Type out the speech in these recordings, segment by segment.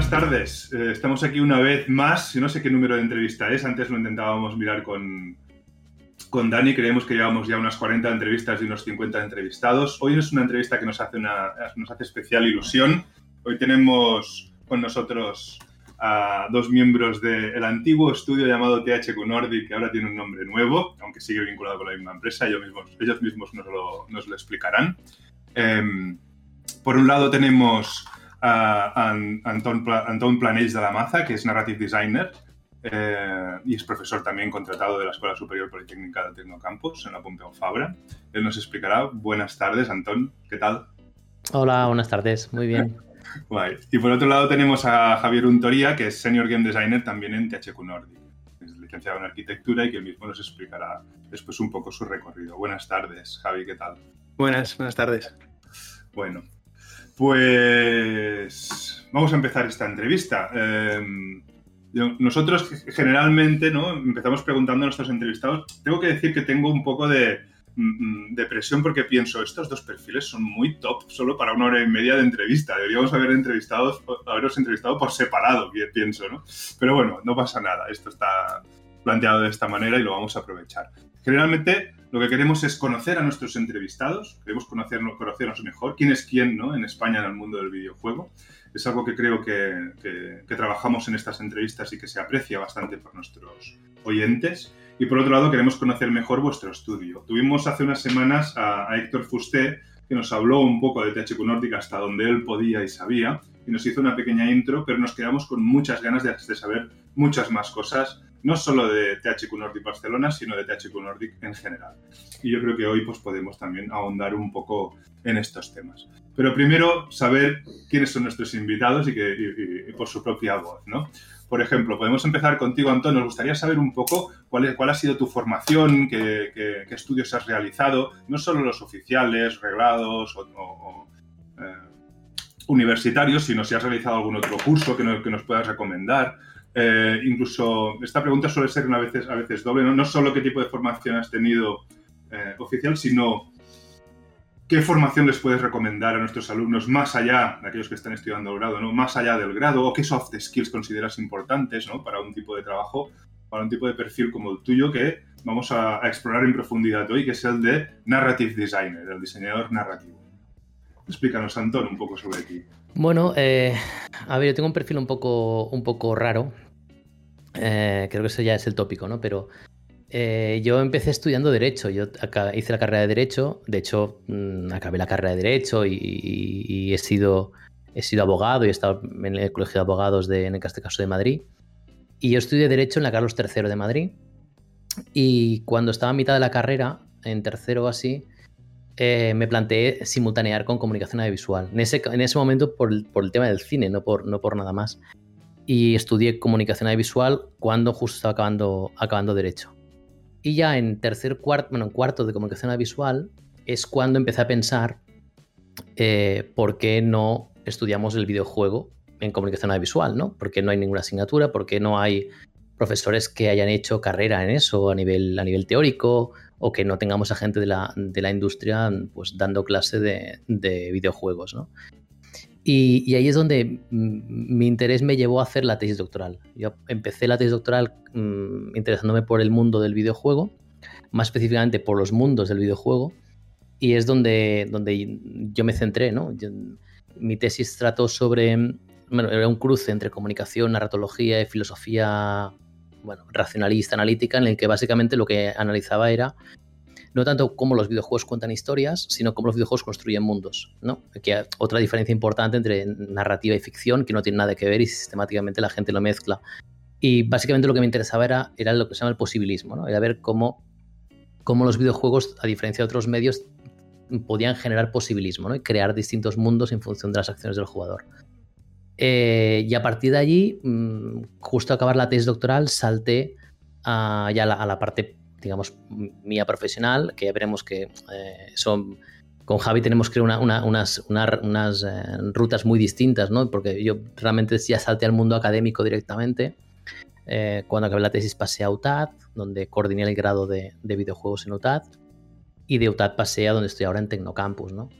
buenas tardes. Eh, estamos aquí una vez más. No sé qué número de entrevista es. Antes lo intentábamos mirar con, con Dani. Creemos que llevamos ya unas 40 entrevistas y unos 50 entrevistados. Hoy es una entrevista que nos hace, una, nos hace especial ilusión. Hoy tenemos con nosotros a dos miembros del antiguo estudio llamado THQ Nordic, que ahora tiene un nombre nuevo, aunque sigue vinculado con la misma empresa. Ellos mismos, ellos mismos nos, lo, nos lo explicarán. Em, por un lado tenemos a Anton, Anton Planells de la Maza, que es narrative designer eh, y es profesor también contratado de la Escuela Superior Politécnica del Tecnocampus en la Pompeu Fabra. Él nos explicará. Buenas tardes, Antón. ¿Qué tal? Hola, buenas tardes. Muy bien. Y por otro lado tenemos a Javier Untoría, que es Senior Game Designer también en THQ Nordic. Es licenciado en Arquitectura y que él mismo nos explicará después un poco su recorrido. Buenas tardes, Javi, ¿qué tal? Buenas, buenas tardes. Bueno, pues vamos a empezar esta entrevista. Em, nosotros generalmente ¿no? empezamos preguntando a nuestros entrevistados. Tengo que decir que tengo un poco de, mm, de, presión porque pienso, estos dos perfiles son muy top solo para una hora y media de entrevista. Deberíamos haber entrevistado, entrevistado por separado, pienso, ¿no? Pero bueno, no pasa nada. Esto está planteado de esta manera y lo vamos a aprovechar. Generalmente lo que queremos es conocer a nuestros entrevistados, queremos conocernos, conocernos mejor, quién es quién ¿no? en España en el mundo del videojuego. Es algo que creo que, que, trabajamos en estas entrevistas y que se aprecia bastante por nuestros oyentes. Y por otro lado, queremos conocer mejor vuestro estudio. Tuvimos hace unas semanas a, Héctor Fusté, que nos habló un poco de THQ Nordic hasta donde él podía y sabía, y nos hizo una pequeña intro, pero nos quedamos con muchas ganas de saber muchas más cosas no solo de THQ Nordic Barcelona, sino de THQ Nordic en general. Y yo creo que hoy pues, podemos también ahondar un poco en estos temas. Pero primero, saber quiénes son nuestros invitados y, que, por su propia voz, ¿no? Por ejemplo, podemos empezar contigo, Antonio. Nos gustaría saber un poco cuál, cuál ha sido tu formación, qué, estudios has realizado, no solo los oficiales, reglados o, eh, universitarios, sino si has realizado algún otro curso que, que nos puedas recomendar. Eh, incluso esta pregunta suele ser una veces, a veces doble, ¿no? solo qué tipo de formación has tenido eh, oficial, sino qué formación les puedes recomendar a nuestros alumnos más allá de aquellos que están estudiando el grado, ¿no? más allá del grado, o qué soft skills consideras importantes ¿no? para un tipo de trabajo, para un tipo de perfil como el tuyo que vamos a, explorar en profundidad hoy, que es el de Narrative Designer, el diseñador narrativo. Explícanos, Antón, un poco sobre ti. Bueno, eh, a ver, yo tengo un perfil un poco, un poco raro. Eh, creo que eso ya es el tópico, ¿no? Pero eh, yo empecé estudiando Derecho. Yo hice la carrera de Derecho. De hecho, mm, acabé la carrera de Derecho y, he, sido, he sido abogado y he estado en el Colegio de Abogados de, en este caso de Madrid. Y yo estudié Derecho en la Carlos III de Madrid. Y cuando estaba a mitad de la carrera, en tercero o así, eh, me planteé simultanear con comunicación audiovisual. En ese, en ese momento por el, por el, tema del cine, no por, no por nada más. Y estudié comunicación audiovisual cuando justo estaba acabando, acabando Derecho. Y ya en tercer cuarto, bueno, en cuarto de comunicación audiovisual es cuando empecé a pensar eh, por qué no estudiamos el videojuego en comunicación audiovisual, ¿no? Porque no hay ninguna asignatura, porque no hay profesores que hayan hecho carrera en eso a nivel, a nivel teórico o que no tengamos a gente de la, de la industria pues, dando clase de, de videojuegos. ¿no? Y, y, ahí es donde mi interés me llevó a hacer la tesis doctoral. Yo empecé la tesis doctoral mmm, interesándome por el mundo del videojuego, más específicamente por los mundos del videojuego, y es donde, donde yo me centré. ¿no? Yo, mi tesis trató sobre, bueno, era un cruce entre comunicación, narratología y filosofía bueno, racionalista, analítica, en el que básicamente lo que analizaba era no tanto cómo los videojuegos cuentan historias, sino cómo los videojuegos construyen mundos, ¿no? Que otra diferencia importante entre narrativa y ficción, que no tiene nada que ver y sistemáticamente la gente lo mezcla. Y básicamente lo que me interesaba era, era lo que se llama el posibilismo, ¿no? Era ver cómo, cómo los videojuegos, a diferencia de otros medios, podían generar posibilismo, ¿no? Y crear distintos mundos en función de las acciones del jugador. Eh, y a partir de allí, mm, justo a acabar la tesis doctoral, salté a, ya a la, parte, digamos, mía profesional, que ya veremos que eh, son... Con Javi tenemos que una, unas, unas eh, rutas muy distintas, ¿no? Porque yo realmente ya salté al mundo académico directamente. cuando acabé la tesis pasé a UTAD, donde coordiné el grado de, de videojuegos en UTAD. Y de UTAD pasé a donde estoy ahora en Tecnocampus, ¿no?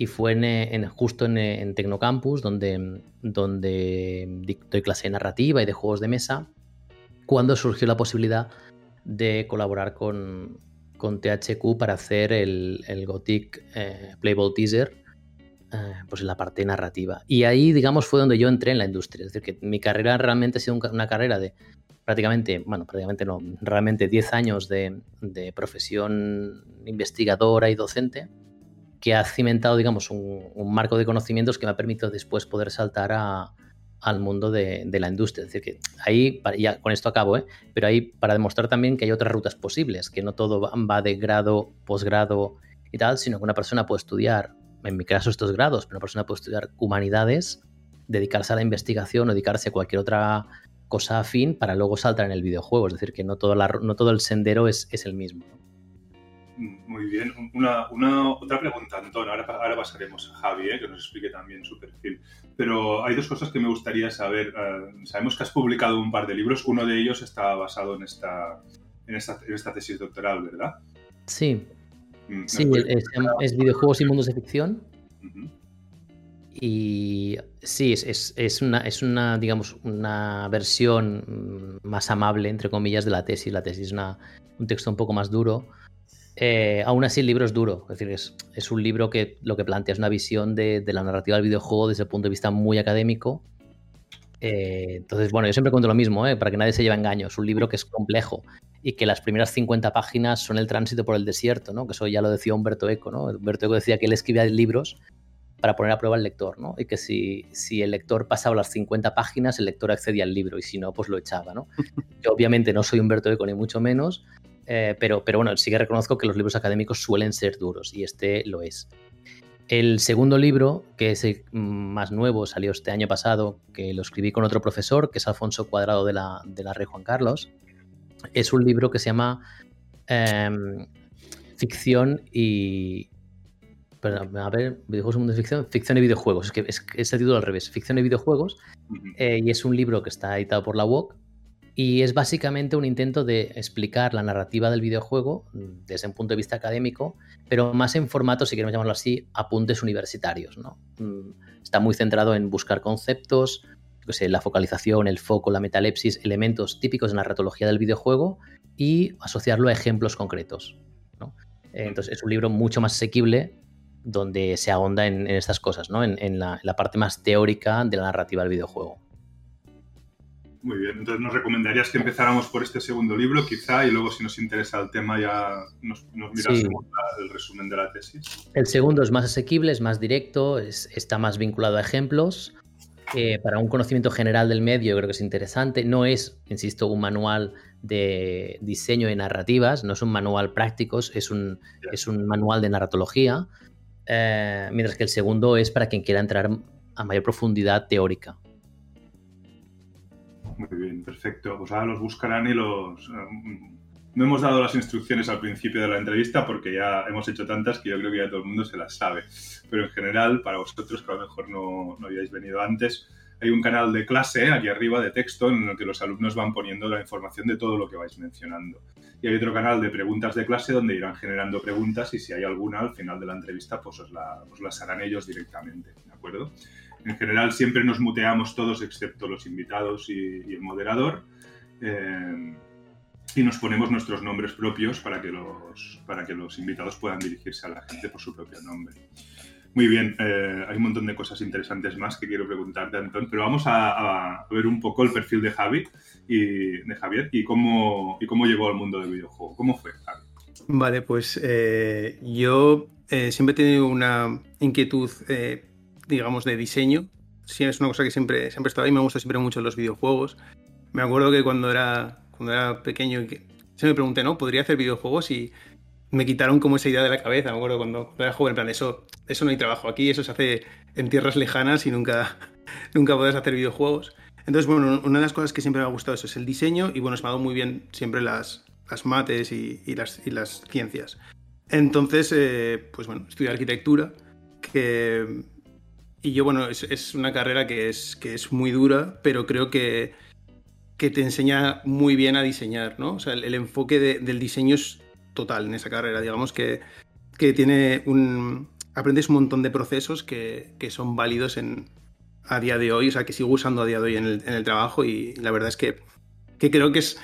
Y fue en, justo en, Tecnocampus, donde, donde doy clase de narrativa y de juegos de mesa, cuando surgió la posibilidad de colaborar con, con THQ para hacer el, el Gothic eh, Playable Teaser, eh, pues en la parte narrativa. Y ahí, digamos, fue donde yo entré en la industria. Es decir, que mi carrera realmente ha sido una carrera de prácticamente, bueno, prácticamente no, realmente 10 años de, de profesión investigadora y docente que ha cimentado, digamos, un, marco de conocimientos que me ha permitido después poder saltar al mundo de, la industria. Es decir, que ahí, ya con esto acabo, ¿eh? pero ahí para demostrar también que hay otras rutas posibles, que no todo va de grado, posgrado y tal, sino que una persona puede estudiar, en mi caso estos grados, pero una persona puede estudiar humanidades, dedicarse a la investigación o dedicarse a cualquier otra cosa afín para luego saltar en el videojuego. Es decir, que no todo, no todo el sendero es, es el mismo. Muy bien. Una, otra pregunta, Antón. Ahora, ahora pasaremos a Javi, eh, que nos explique también su perfil. Pero hay dos cosas que me gustaría saber. Eh, sabemos que has publicado un par de libros. Uno de ellos está basado en esta, en esta, tesis doctoral, ¿verdad? Sí. Mm, sí, es, videojuegos y mundos de ficción. Y sí, es, es, una, es una, digamos, una versión mm, más amable, entre comillas, de la tesis. La tesis es una, un texto un poco más duro eh, aún así el libro es duro, es decir, es, un libro que lo que plantea es una visión de, la narrativa del videojuego desde el punto de vista muy académico. Eh, entonces, bueno, yo siempre cuento lo mismo, eh, para que nadie se lleve engaño. Es un libro que es complejo y que las primeras 50 páginas son el tránsito por el desierto, ¿no? que eso ya lo decía Humberto Eco. ¿no? Humberto Eco decía que él escribía libros para poner a prueba al lector, ¿no? Y que si, si, el lector pasaba las 50 páginas, el lector accedía al libro y si no, pues lo echaba, ¿no? Yo obviamente no soy Humberto Eco ni mucho menos, eh, pero, pero bueno, sí que reconozco que los libros académicos suelen ser duros y este lo es. El segundo libro, que es el más nuevo, salió este año pasado, que lo escribí con otro profesor, que es Alfonso Cuadrado de la, de la Rey Juan Carlos, es un libro que se llama em, Ficción y... Perdón, a ver, videojuegos mundo de ficción, ficción y videojuegos. Es que es, el título al revés, ficción y videojuegos. Eh, y es un libro que está editado por la UOC y es básicamente un intento de explicar la narrativa del videojuego desde un punto de vista académico, pero más en formato, si queremos llamarlo así, apuntes universitarios. ¿no? Mm, está muy centrado en buscar conceptos, la focalización, el foco, la metalepsis, elementos típicos de narratología del videojuego y asociarlo a ejemplos concretos. Entonces es un libro mucho más asequible donde se ahonda en, estas cosas, ¿no? en la parte más teórica de la narrativa del videojuego. Muy bien, entonces nos recomendarías que empezáramos por este segundo libro, quizá, y luego si nos interesa el tema ya nos, nos mirásemos el resumen de la tesis. El segundo es más asequible, es más directo, está más vinculado a ejemplos. Eh, para un conocimiento general del medio creo que es interesante. No es, insisto, un manual de diseño de narrativas, no es un manual práctico, es un, es un manual de narratología. Eh, mientras que el segundo es para quien quiera entrar a mayor profundidad teórica. Muy bien, perfecto. Pues ahora los buscarán y los... Eh, no hemos dado las instrucciones al principio de la entrevista porque ya hemos hecho tantas que yo creo que ya todo el mundo se las sabe. Pero en general, para vosotros que a lo mejor no, no habíais venido antes, hay un canal de clase aquí arriba de texto en el que los alumnos van poniendo la información de todo lo que vais mencionando. Y hay otro canal de preguntas de clase donde irán generando preguntas y si hay alguna al final de la entrevista, pues la, os las harán ellos directamente, ¿de acuerdo? En general siempre nos muteamos todos excepto los invitados y, el moderador. Eh, y nos ponemos nuestros nombres propios para que, los, para que los invitados puedan dirigirse a la gente por su propio nombre. Muy bien, eh, hay un montón de cosas interesantes más que quiero preguntarte, Antón, pero vamos a, ver un poco el perfil de Javi y de Javier y cómo, y cómo llegó al mundo del videojuego. ¿Cómo fue, Javi? Vale, pues eh, yo siempre he tenido una inquietud digamos, de diseño. Sí, es una cosa que siempre, siempre estaba ahí, me gusta siempre mucho los videojuegos. Me acuerdo que cuando era, cuando era pequeño, se me pregunté, ¿no? ¿Podría hacer videojuegos? Y me quitaron como esa idea de la cabeza, me acuerdo cuando, era joven, en plan, eso, eso no hay trabajo aquí, eso se hace en tierras lejanas y nunca, nunca podrás hacer videojuegos. Entonces, bueno, una de las cosas que siempre me ha gustado eso es el diseño y bueno, se me ha dado muy bien siempre las, las mates y, las, y las ciencias. Entonces, eh, pues bueno, estudié arquitectura, que y yo, bueno, es, una carrera que es, que es muy dura, pero creo que, que te enseña muy bien a diseñar, ¿no? O sea, el, enfoque del diseño es total en esa carrera. Digamos que, que tiene un, aprendes un montón de procesos que, son válidos en, a día de hoy, o sea, que sigo usando a día de hoy en el, trabajo y la verdad es que, que, creo que es,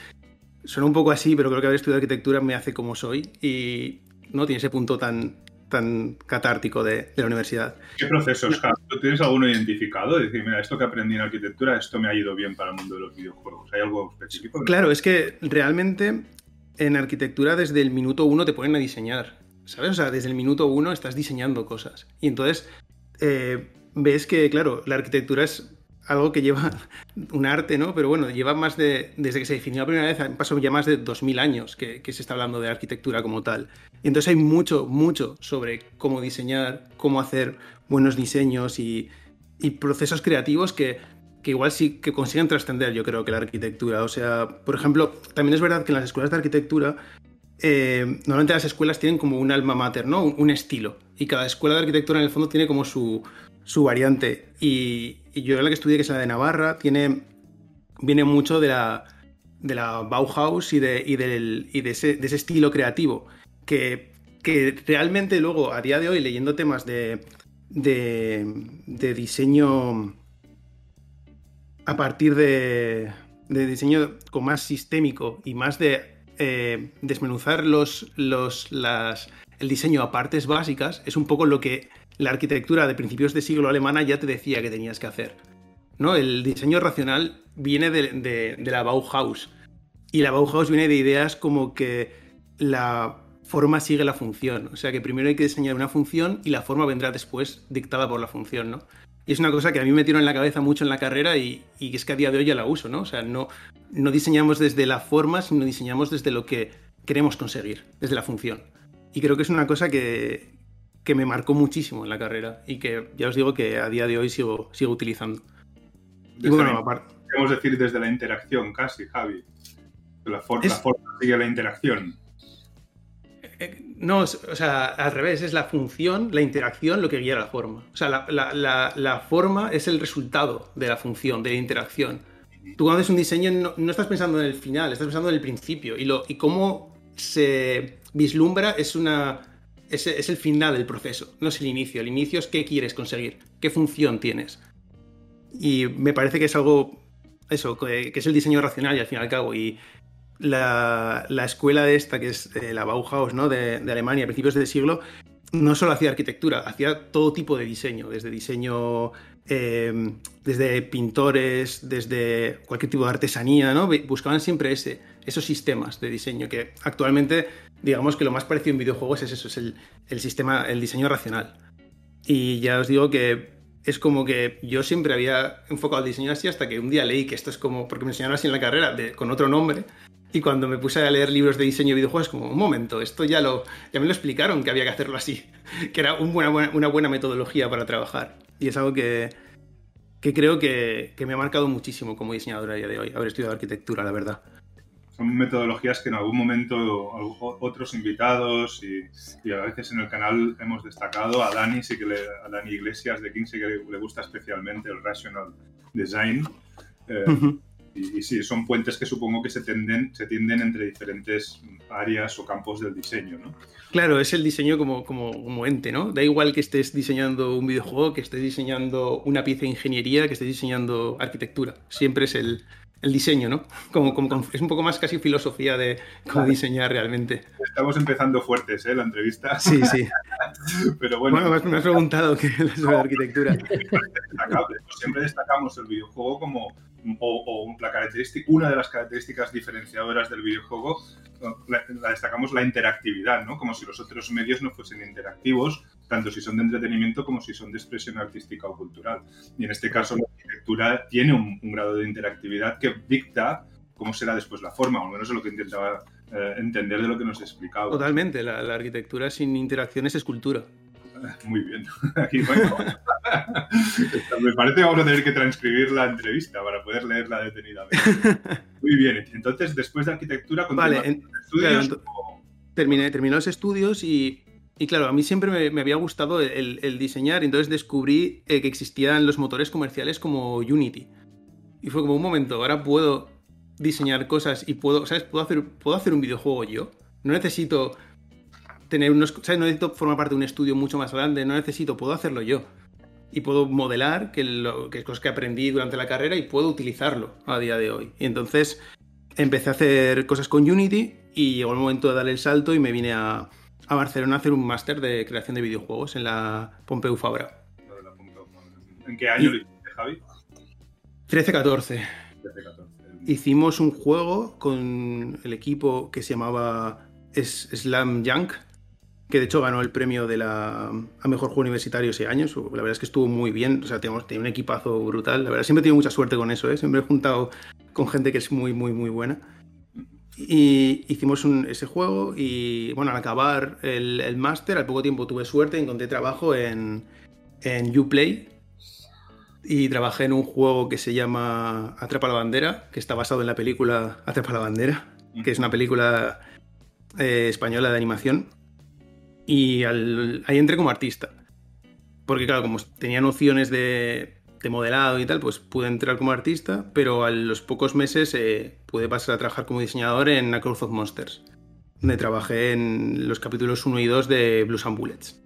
suena un poco así, pero creo que haber estudiado arquitectura me hace como soy y no tiene ese punto tan, tan catártico de, la universidad. ¿Qué procesos, ¿Tú tienes alguno identificado? Decir, mira, esto que aprendí en arquitectura, esto me ha ido bien para el mundo de los videojuegos. ¿Hay algo específico? Claro, es que realmente en arquitectura desde el minuto uno te ponen a diseñar. ¿Sabes? O sea, desde el minuto uno estás diseñando cosas. Y entonces eh, ves que, claro, la arquitectura es algo que lleva un arte, ¿no? Pero bueno, lleva más de, desde que se definió la primera vez, han pasado ya más de 2000 años que, se está hablando de arquitectura como tal. Y entonces hay mucho, mucho sobre cómo diseñar, cómo hacer buenos diseños y, procesos creativos que, igual sí que consiguen trascender, yo creo, que la arquitectura. O sea, por ejemplo, también es verdad que en las escuelas de arquitectura, eh, normalmente las escuelas tienen como un alma mater, ¿no? Un, estilo. Y cada escuela de arquitectura en el fondo tiene como su, su variante. Y, yo la que estudié, que es la de Navarra, tiene, viene mucho de la, de la Bauhaus y, de, y, del, y de, ese, de, ese, estilo creativo, que, que, realmente luego, a día de hoy, leyendo temas de, de, diseño a partir de, de, diseño con más sistémico y más de eh, desmenuzar los, los, las, el diseño a partes básicas, es un poco lo que la arquitectura de principios de siglo alemana ya te decía que tenías que hacer. ¿no? El diseño racional viene de, la Bauhaus. Y la Bauhaus viene de ideas como que la forma sigue la función. O sea que primero hay que diseñar una función y la forma vendrá después dictada por la función, ¿no? Y es una cosa que a mí me tiró en la cabeza mucho en la carrera y, y es que a día de hoy ya la uso, ¿no? O sea, no, no diseñamos desde la forma, sino diseñamos desde lo que queremos conseguir, desde la función. Y creo que es una cosa que, que me marcó muchísimo en la carrera y que ya os digo que a día de hoy sigo, sigo utilizando. y bueno, aparte. Podemos decir desde la interacción casi, Javi. La, forma sigue la interacción. Eh, eh, no, o sea, al revés, es la función, la interacción lo que guía la forma. O sea, la, forma es el resultado de la función, de la interacción. Tú cuando haces un diseño no, estás pensando en el final, estás pensando en el principio. Y, lo, y cómo se vislumbra es una, es, el final del proceso, no es el inicio. El inicio es qué quieres conseguir, qué función tienes. Y me parece que es algo, eso, que, es el diseño racional y al fin y al cabo. Y la, escuela de esta, que es la Bauhaus, ¿no? De, Alemania, a principios del siglo, no solo hacía arquitectura, hacía todo tipo de diseño, desde diseño, em, desde pintores, desde cualquier tipo de artesanía, ¿no? Buscaban siempre ese, esos sistemas de diseño que actualmente digamos que lo más parecido en videojuegos es eso, es el, sistema, el diseño racional. Y ya os digo que es como que yo siempre había enfocado el diseño así hasta que un día leí que esto es como, porque me enseñaron así en la carrera, con otro nombre, y cuando me puse a leer libros de diseño de videojuegos, como, un momento, esto ya, lo, ya me lo explicaron que había que hacerlo así, que era una buena metodología para trabajar. Y es algo que, que creo que, que, me ha marcado muchísimo como diseñador a día de hoy, haber estudiado arquitectura, la verdad son metodologías que en algún momento otros invitados y, a veces en el canal hemos destacado a Dani, sí que le, a Dani Iglesias de King sí que le, gusta especialmente el Rational Design. Eh, y, sí, son puentes que supongo que se tienden, se tienden entre diferentes áreas o campos del diseño, ¿no? Claro, es el diseño como, como, como ente, ¿no? Da igual que estés diseñando un videojuego, que estés diseñando una pieza de ingeniería, que estés diseñando arquitectura. Siempre es el, el diseño, ¿no? Como, como, es un poco más casi filosofía de cómo diseñar realmente. Estamos empezando fuertes, ¿eh? La entrevista. Sí, sí. Pero bueno. bueno me has preguntado qué es la arquitectura. Siempre destacamos el videojuego como o, la característica, una de las características diferenciadoras del videojuego, la, destacamos la interactividad, ¿no? Como si los otros medios no fuesen interactivos, tanto si son de entretenimiento como si son de expresión artística o cultural. Y en este caso la arquitectura tiene un, grado de interactividad que dicta cómo será después la forma, o al menos es lo que intentaba eh, entender de lo que nos explicaba. Totalmente, la, la arquitectura sin interacción es escultura. Muy bien. Me parece que vamos a tener que transcribir la entrevista para poder leerla detenidamente. Muy bien. Entonces, después de arquitectura, vale, estudios. terminé, los estudios y, claro, a mí siempre me, había gustado el, diseñar. Entonces descubrí eh, que existían los motores comerciales como Unity. Y fue como un momento, ahora puedo diseñar cosas y puedo, ¿sabes? Puedo hacer, puedo hacer un videojuego yo. No necesito tener unos, ¿sabes? No necesito formar parte de un estudio mucho más grande, no necesito, puedo hacerlo yo. Y puedo modelar, que, lo, que es cosas que aprendí durante la carrera y puedo utilizarlo a día de hoy. Y entonces empecé a hacer cosas con Unity y llegó el momento de dar el salto y me vine a, a Barcelona a hacer un máster de creación de videojuegos en la Pompeu Fabra. ¿En qué año lo hiciste, Javi? 13-14. Hicimos un juego con el equipo que se llamaba Slam Junk, que de hecho ganó el premio de la, a mejor juego universitario ese año. La verdad es que estuvo muy bien. O sea, tenemos, un equipazo brutal. La verdad, siempre he tenido mucha suerte con eso. ¿eh? Siempre he juntado con gente que es muy, muy, muy buena. Y hicimos ese juego y bueno, al acabar el, el máster, al poco tiempo tuve suerte, encontré trabajo en, en Uplay y trabajé en un juego que se llama Atrapa la Bandera, que está basado en la película Atrapa la Bandera, que es una película eh, española de animación. Y ahí entré como artista. Porque claro, como tenía nociones de, de modelado y tal, pues pude entrar como artista, pero a los pocos meses eh, pude pasar a trabajar como diseñador en Across of Monsters, donde trabajé en los capítulos 1 y 2 de Blues and Bullets.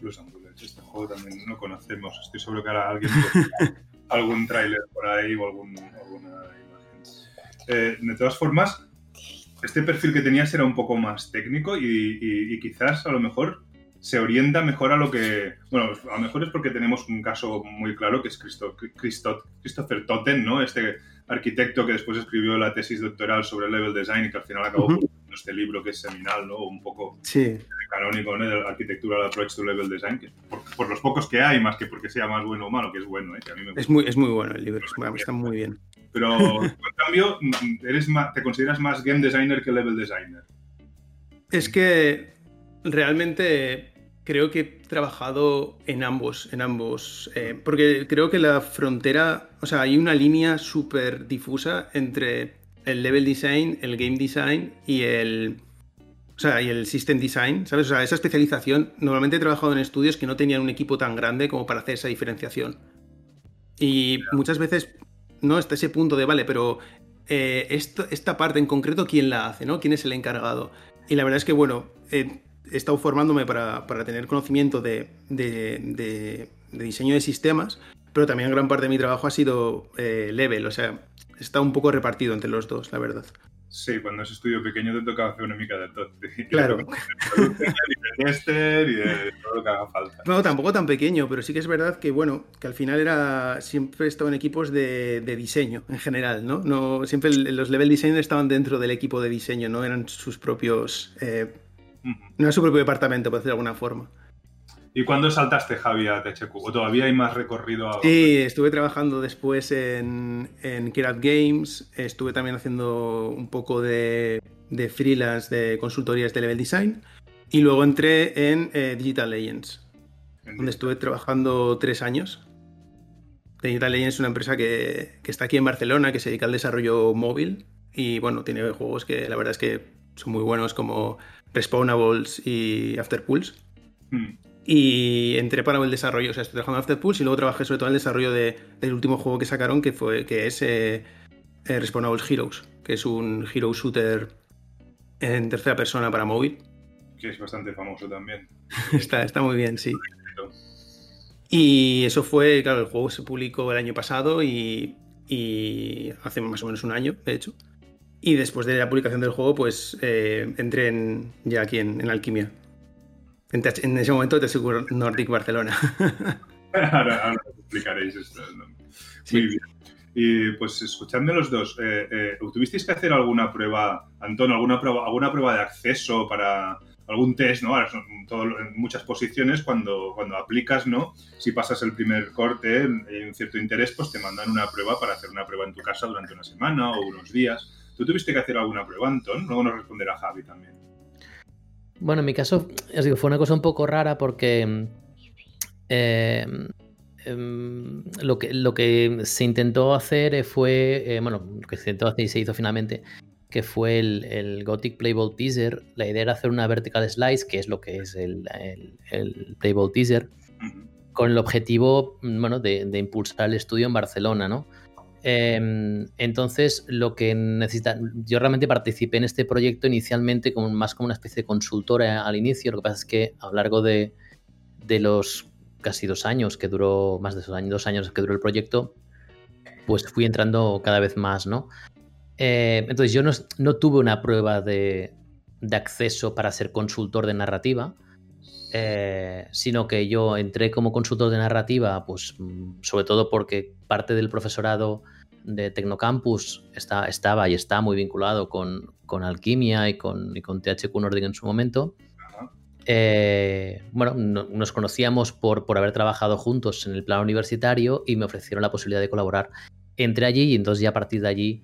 Blues and Bullets, este juego también no conocemos. Estoy seguro que ahora alguien algún tráiler por ahí o algún, alguna imagen. Eh, de todas formas, este perfil que tenías era un poco más técnico y, y quizás a lo mejor se orienta mejor a lo que. Bueno, a lo mejor es porque tenemos un caso muy claro que es Christo, Christopher Totten, ¿no? Este arquitecto que después escribió la tesis doctoral sobre level design y que al final acabó uh este libro que es seminal, ¿no? Un poco sí. canónico, ¿no? De la arquitectura approach to level design, que por, los pocos que hay, más que porque sea más bueno o malo, que es bueno, ¿eh? Que a mí me es, muy, es muy bueno el libro, está muy bien. Pero, en cambio, eres te consideras más game designer que level designer. Es que realmente creo que he trabajado en ambos, en ambos, eh, porque creo que la frontera, o sea, hay una línea súper difusa entre el level design, el game design y el, o sea, y el system design, ¿sabes? O sea, esa especialización, normalmente he trabajado en estudios que no tenían un equipo tan grande como para hacer esa diferenciación. Y muchas veces, no hasta ese punto de, vale, pero eh, esto, esta parte en concreto, ¿quién la hace, no? ¿Quién es el encargado? Y la verdad es que, bueno, eh, he estado formándome para, tener conocimiento de, diseño de sistemas, pero también gran parte de mi trabajo ha sido eh, level, o sea, está un poco repartido entre los dos, la verdad. Sí, cuando es estudio pequeño te toca hacer una mica de todo. Claro. Y de y de todo lo que haga falta. No, tampoco tan pequeño, pero sí que es verdad que, bueno, que al final era siempre he estado en equipos de, diseño en general, ¿no? no siempre los level designers estaban dentro del equipo de diseño, no eran sus propios eh, no es su propio departamento, por decirlo de alguna forma. ¿Y cuándo saltaste, Javi, a THQ? ¿O todavía hay más recorrido? A... Sí, estuve trabajando después en, en Games, estuve también haciendo un poco de, freelance de consultorías de level design y luego entré en eh, Digital Legends, donde estuve trabajando tres años. Digital Legends es una empresa que, que está aquí en Barcelona, que se dedica al desarrollo móvil y bueno, tiene juegos que la verdad es que son muy buenos como Respawnables y Afterpulse. Hmm. Y entré para el desarrollo, o sea, estoy trabajando en Afterpulse y luego trabajé sobre todo en el desarrollo del último juego que sacaron, que, fue, que es eh, eh, Respawnables Heroes, que es un hero shooter en tercera persona para móvil. Que es bastante famoso también. está, está muy bien, sí. Y eso fue, claro, el juego se publicó el año pasado y, y hace más o menos un año, de hecho. Y después de la publicación del juego, pues eh, entré en, ya aquí en, Alquimia. En, ese momento te aseguro Nordic Barcelona. ahora, explicaréis esto. Muy bien. Y pues escuchando los dos, eh, eh, ¿tuvisteis que hacer alguna prueba, Antón, alguna prueba, alguna prueba de acceso para algún test, ¿no? Ahora son en muchas posiciones cuando, cuando aplicas, ¿no? Si pasas el primer corte y un cierto interés, pues te mandan una prueba para hacer una prueba en tu casa durante una semana o unos días. ¿Tú tuviste que hacer alguna prueba, Anton? Luego nos responderá Javi también. Bueno, en mi caso, os digo, fue una cosa un poco rara porque eh, em, lo, que, lo que se intentó hacer fue, eh, bueno, lo que se intentó hacer y se hizo finalmente, que fue el, Gothic Playable Teaser. La idea era hacer una vertical slice, que es lo que es el, el, Playable Teaser, con el objetivo, bueno, de, de, impulsar el estudio en Barcelona, ¿no? Em, entonces, lo que necesita, yo realmente participé en este proyecto inicialmente como, más como una especie de consultora al inicio. Lo que pasa es que a lo largo de, los casi dos años que duró, más de dos años, dos años que duró el proyecto, pues fui entrando cada vez más, ¿no? Eh, entonces yo no, tuve una prueba de, acceso para ser consultor de narrativa, eh, sino que yo entré como consultor de narrativa, pues mm, sobre todo porque parte del profesorado de Tecnocampus está, estaba y está muy vinculado con, Alquimia y con, con THQ Nordic en su momento. Eh, bueno, nos conocíamos por, por haber trabajado juntos en el plano universitario y me ofrecieron la posibilidad de colaborar. Entré allí y entonces ya a partir de allí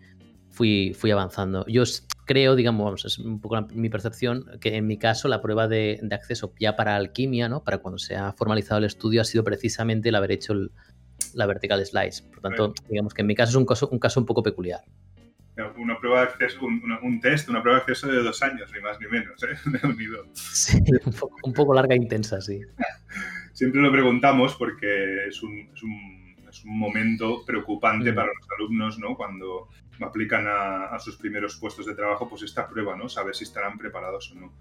fui, fui avanzando. Yo creo, digamos, es un poco mi percepción, que en mi caso la prueba de, acceso ya para alquimia, ¿no? para cuando se ha formalizado el estudio, ha sido precisamente el haber hecho la vertical slice. Por tanto, digamos que en mi caso es un caso un, caso un poco peculiar. Una prueba de acceso, un, test, una prueba de acceso de dos años, ni más ni menos, ¿eh? Sí, un poco, larga e intensa, sí. Siempre lo preguntamos porque es un, es un, es un momento preocupante mm. para los alumnos, ¿no? Cuando aplican a, sus primeros puestos de trabajo, pues esta prueba, ¿no? Saber si estarán preparados o no.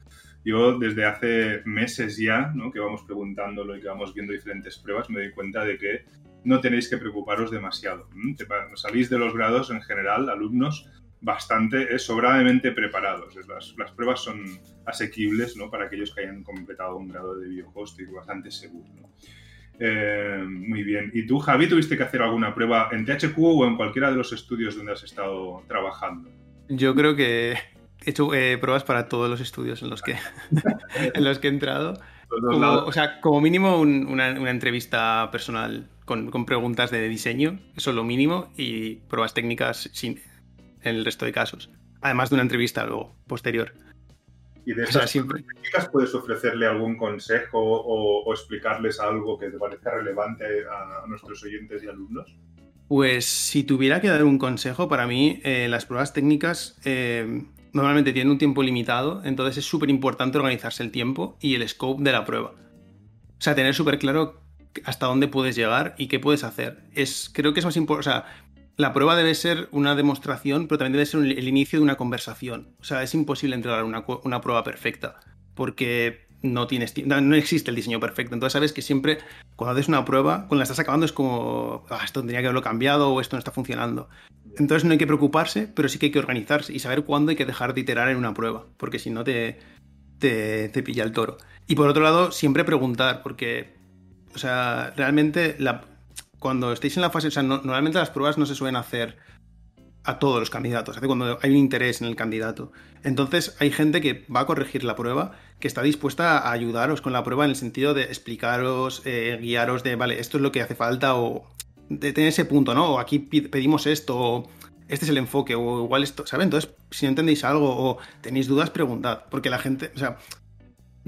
Yo desde hace meses ya, ¿no? Que vamos preguntándolo y que vamos viendo diferentes pruebas, me doy cuenta de que no tenéis que preocuparos demasiado. Salís de los grados en general, alumnos, bastante, eh, sobradamente preparados. Las, las, pruebas son asequibles ¿no? para aquellos que hayan completado un grado de biohosting bastante seguro. ¿no? Eh, muy bien. ¿Y tú, Javi, tuviste que hacer alguna prueba en THQ o en cualquiera de los estudios donde has estado trabajando? Yo creo que he hecho eh, pruebas para todos los estudios en los que, en los que he entrado. o sea, como mínimo una, entrevista personal con, preguntas de diseño, eso es lo mínimo, y pruebas técnicas sin, en el resto de casos. Además de una entrevista luego, posterior. Y de esas técnicas puedes ofrecerle algún consejo o, explicarles algo que te parezca relevante a, nuestros oyentes y alumnos. Pues si tuviera que dar un consejo, para mí eh, las pruebas técnicas eh, normalmente tienen un tiempo limitado, entonces es súper importante organizarse el tiempo y el scope de la prueba. O sea, tener súper claro hasta dónde puedes llegar y qué puedes hacer. Es, creo que es más importante. O sea, la prueba debe ser una demostración, pero también debe ser el inicio de una conversación. O sea, es imposible entregar una, prueba perfecta, porque no, tienes, no existe el diseño perfecto. Entonces sabes que siempre cuando haces una prueba, cuando la estás acabando es como, ah, esto tendría que haberlo cambiado o esto no está funcionando. Entonces no hay que preocuparse, pero sí que hay que organizarse y saber cuándo hay que dejar de iterar en una prueba, porque si no te, te, te pilla el toro. Y por otro lado, siempre preguntar, porque, o sea, realmente cuando estéis en la fase, o sea, normalmente las pruebas no se suelen hacer a todos los candidatos, hace cuando hay un interés en el candidato. Entonces hay gente que va a corregir la prueba, que está dispuesta a ayudaros con la prueba en el sentido de explicaros, eh, guiaros de, vale, esto es lo que hace falta o de tener ese punto, ¿no? O aquí pedimos esto, o este es el enfoque, o igual esto, ¿sabes? Entonces, si no entendéis algo o tenéis dudas, preguntad, porque la gente, o sea,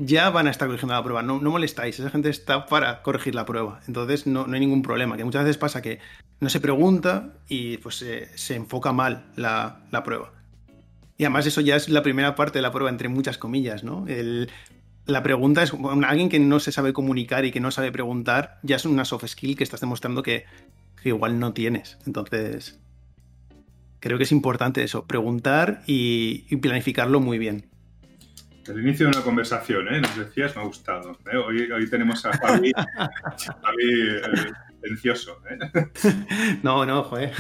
ya van a estar corrigiendo la prueba. No, molestáis, esa gente está para corregir la prueba. Entonces no, hay ningún problema. Que muchas veces pasa que no se pregunta y pues se enfoca mal la, prueba. Y además eso ya es la primera parte de la prueba, entre muchas comillas, ¿no? la pregunta es, alguien que no se sabe comunicar y que no sabe preguntar, ya es una soft skill que estás demostrando que, igual no tienes. Entonces, creo que es importante eso, preguntar y planificarlo muy bien. El inicio de una conversación, ¿eh? Nos decías, me ha gustado. ¿eh? Hoy, tenemos a Javi, Javi ¿eh? No, no, joder.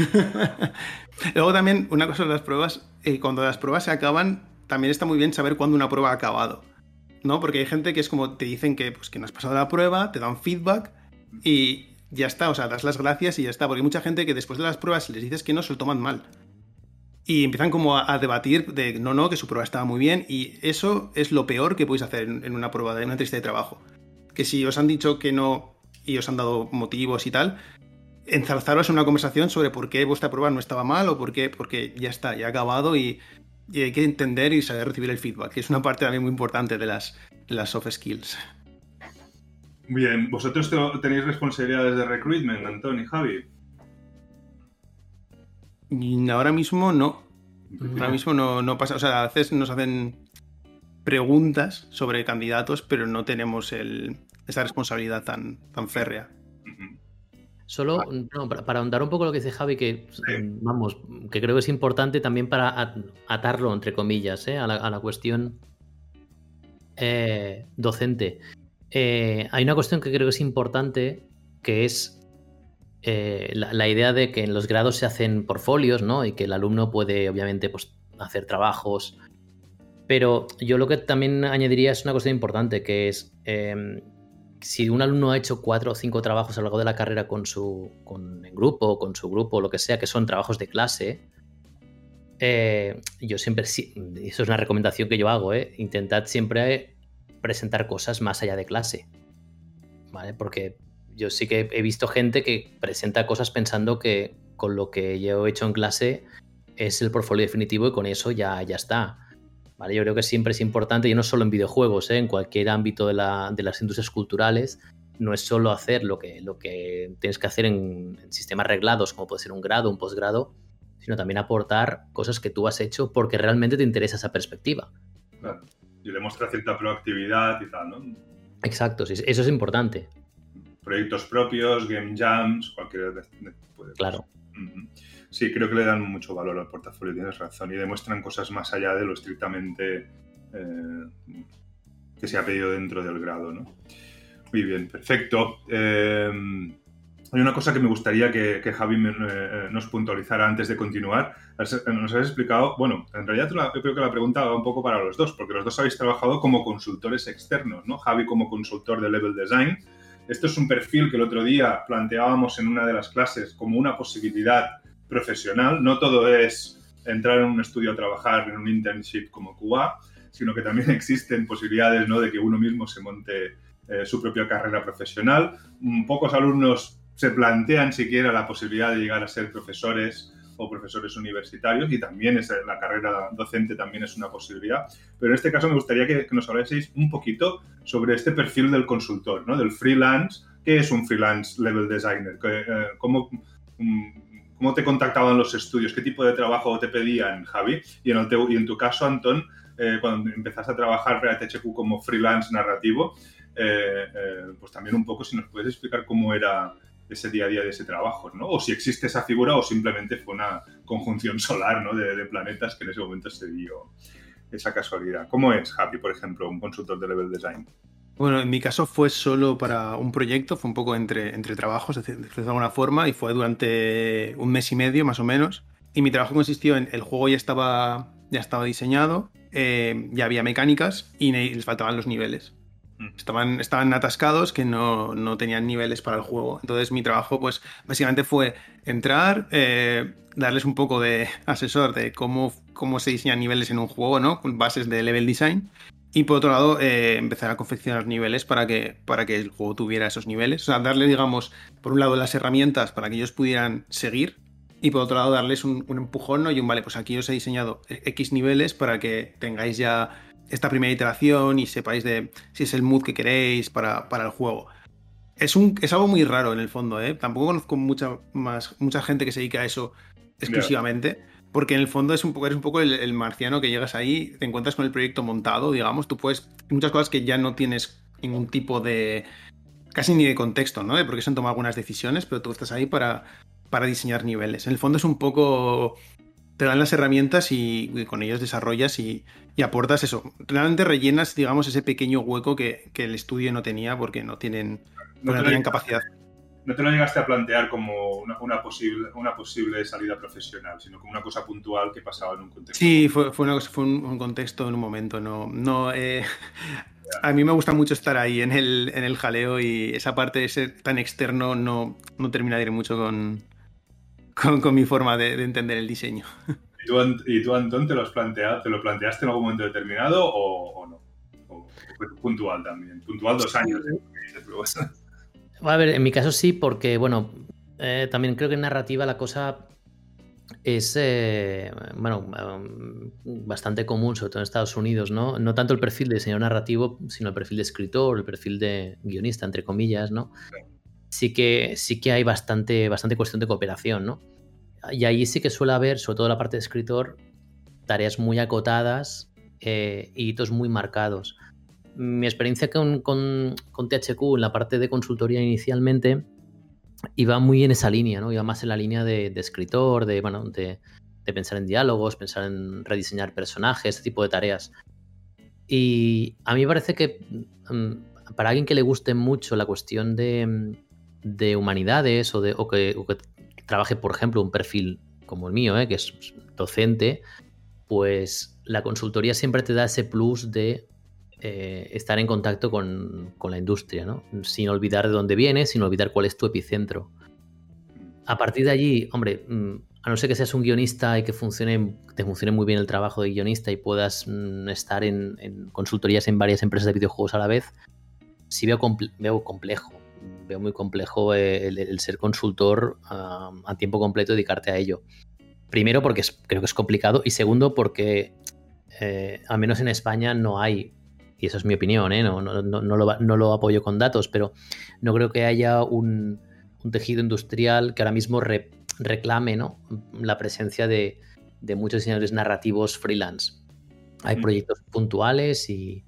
Luego también, una cosa de las pruebas, eh, cuando las pruebas se acaban, también está muy bien saber cuándo una prueba ha acabado. ¿No? Porque hay gente que es como te dicen que, pues, que no has pasado la prueba, te dan feedback y ya está, o sea, das las gracias y ya está. Porque hay mucha gente que después de las pruebas les dices que no, se lo toman mal y empiezan como a, debatir de no, no, que su prueba estaba muy bien y eso es lo peor que podéis hacer en, una prueba de una entrevista de trabajo. Que si os han dicho que no y os han dado motivos y tal, enzarzaros en una conversación sobre por qué vuestra prueba no estaba mal o por qué, porque ya está, ya ha acabado y, hay que entender y saber recibir el feedback, que es una parte también muy importante de las, soft skills. Bien, vosotros tenéis responsabilidades de recruitment, Antonio y Javi. Ahora mismo no. Ahora mismo no, pasa. O sea, a veces nos hacen preguntas sobre candidatos, pero no tenemos esa responsabilidad tan, tan férrea. Solo para, ahondar un poco lo que dice Javi, que vamos, que creo que es importante también para atarlo, entre comillas, ¿eh? a, la, cuestión eh, docente. Eh, hay una cuestión que creo que es importante, que es la, idea de que en los grados se hacen portfolios, ¿no? Y que el alumno puede, obviamente, pues, hacer trabajos. Pero yo lo que también añadiría es una cuestión importante, que es em, si un alumno ha hecho cuatro o cinco trabajos a lo largo de la carrera con su con el grupo, con su grupo, lo que sea, que son trabajos de clase, eh, yo siempre, eso es una recomendación que yo hago, ¿eh? intentad siempre presentar cosas más allá de clase, ¿vale? Porque yo sí que he visto gente que presenta cosas pensando que con lo que yo he hecho en clase es el portfolio definitivo y con eso ya, ya está. Yo creo que siempre es importante, y no solo en videojuegos, ¿eh? en cualquier ámbito de, las industrias culturales, no es solo hacer lo que, lo que tienes que hacer en, sistemas reglados, como puede ser un grado, un posgrado, sino también aportar cosas que tú has hecho porque realmente te interesa esa perspectiva. Claro. Y demuestra cierta proactividad y tal, ¿no? Exacto, sí, eso es importante. Proyectos propios, game jams, cualquier... Claro. Sí, creo que le dan mucho valor al portafolio, tienes razón, y demuestran cosas más allá de lo estrictamente eh, que se ha pedido dentro del grado, ¿no? Muy bien, perfecto. Eh, hay una cosa que me gustaría que, Javi eh, nos puntualizara antes de continuar. Nos has explicado, bueno, en realidad yo creo que la pregunta va un poco para los dos, porque los dos habéis trabajado como consultores externos, ¿no? Javi como consultor de Level Design. Esto es un perfil que el otro día planteábamos en una de las clases como una posibilidad profesional. No todo es entrar en un estudio a trabajar en un internship como Cuba, sino que también existen posibilidades ¿no? de que uno mismo se monte eh, su propia carrera profesional. Mm, pocos alumnos se plantean siquiera la posibilidad de llegar a ser profesores o profesores universitarios y también es, la carrera docente también es una posibilidad. Pero en este caso me gustaría que, nos hablaseis un poquito sobre este perfil del consultor, ¿no? del freelance. ¿Qué es un freelance level designer? Eh, ¿Cómo, mm, ¿Cómo te contactaban los estudios? ¿Qué tipo de trabajo te pedían, Javi? Y en, el y en tu caso, Antón, eh, cuando empezaste a trabajar para THQ como freelance narrativo, eh, eh, pues también un poco si nos puedes explicar cómo era ese día a día de ese trabajo, ¿no? O si existe esa figura o simplemente fue una conjunción solar, ¿no? De, de planetas que en ese momento se dio esa casualidad. ¿Cómo es, Javi, por ejemplo, un consultor de level design? Bueno, en mi caso fue solo para un proyecto, fue un poco entre, entre trabajos, de alguna forma, y fue durante un mes y medio más o menos. Y mi trabajo consistió en el juego ya estaba, ya estaba diseñado, eh, ya había mecánicas y les faltaban los niveles. Estaban, estaban atascados que no, no, tenían niveles para el juego. Entonces mi trabajo, pues básicamente fue entrar, eh, darles un poco de asesor de cómo, cómo se diseñan niveles en un juego, ¿no? Con bases de level design y por otro lado, eh, empezar a confeccionar niveles para que, para que el juego tuviera esos niveles. O sea, darle, digamos, por un lado las herramientas para que ellos pudieran seguir y por otro lado darles un, empujón ¿no? y un, vale, pues aquí os he diseñado X niveles para que tengáis ya esta primera iteración y sepáis de si es el mood que queréis para, el juego. Es, un, es algo muy raro en el fondo, ¿eh? Tampoco conozco mucha, más, mucha gente que se dedica a eso exclusivamente. Porque en el fondo es un poco, eres un poco el, marciano que llegas ahí, te encuentras con el proyecto montado, digamos, tú puedes. Hay muchas cosas que ya no tienes ningún tipo de. casi ni de contexto, ¿no? De por qué se han tomado algunas decisiones, pero tú estás ahí para, para diseñar niveles. En el fondo es un poco. Te dan las herramientas y, con ellos desarrollas y, aportas eso. Realmente rellenas, digamos, ese pequeño hueco que, el estudio no tenía porque no tienen, no, no tenían capacidad no te lo llegaste a plantear como una, posible, una posible salida profesional, sino como una cosa puntual que pasaba en un contexto. Sí, fue, fue, una fue un, contexto en un momento. No, no, eh, a mí me gusta mucho estar ahí en el, en el jaleo y esa parte de ser tan externo no, no termina de ir mucho con, con, mi forma de, entender el diseño. ¿Y tú, Antón, te lo, has planteado, te lo planteaste en algún momento determinado o, no? ¿O puntual también? Puntual dos años. ¿eh? A ver, en mi caso sí, porque, bueno, eh, también creo que en narrativa la cosa es, eh, bueno, um, bastante común, sobre todo en Estados Unidos, ¿no? No tanto el perfil de diseñador narrativo, sino el perfil de escritor, el perfil de guionista, entre comillas, ¿no? Sí que, sí que hay bastante, bastante cuestión de cooperación, ¿no? Y ahí sí que suele haber, sobre todo la parte de escritor, tareas muy acotadas eh, y hitos muy marcados mi experiencia con, con, THQ en la parte de consultoría inicialmente iba muy en esa línea, ¿no? Iba más en la línea de, escritor, de, bueno, de, pensar en diálogos, pensar en rediseñar personajes, ese tipo de tareas. Y a mí me parece que mm, para alguien que le guste mucho la cuestión de, de humanidades o, de, o que, trabaje, por ejemplo, un perfil como el mío, ¿eh? que es docente, pues la consultoría siempre te da ese plus de eh, estar en contacto con, la industria, ¿no? Sin olvidar de dónde vienes, sin olvidar cuál es tu epicentro. A partir de allí, hombre, mm, a no ser que seas un guionista y que funcione, te funcione muy bien el trabajo de guionista y puedas mm, estar en, consultorías en varias empresas de videojuegos a la vez, sí veo, veo complejo. Veo muy complejo eh, el, ser consultor a tiempo completo y dedicarte a ello. Primero porque creo que es complicado y segundo porque eh, al menos en España no hay y eso es mi opinión, ¿eh? no, lo, apoyo con datos, pero no creo que haya un, tejido industrial que ahora mismo reclame ¿no? la presencia de, muchos diseñadores narrativos freelance. Hay mm. proyectos puntuales y,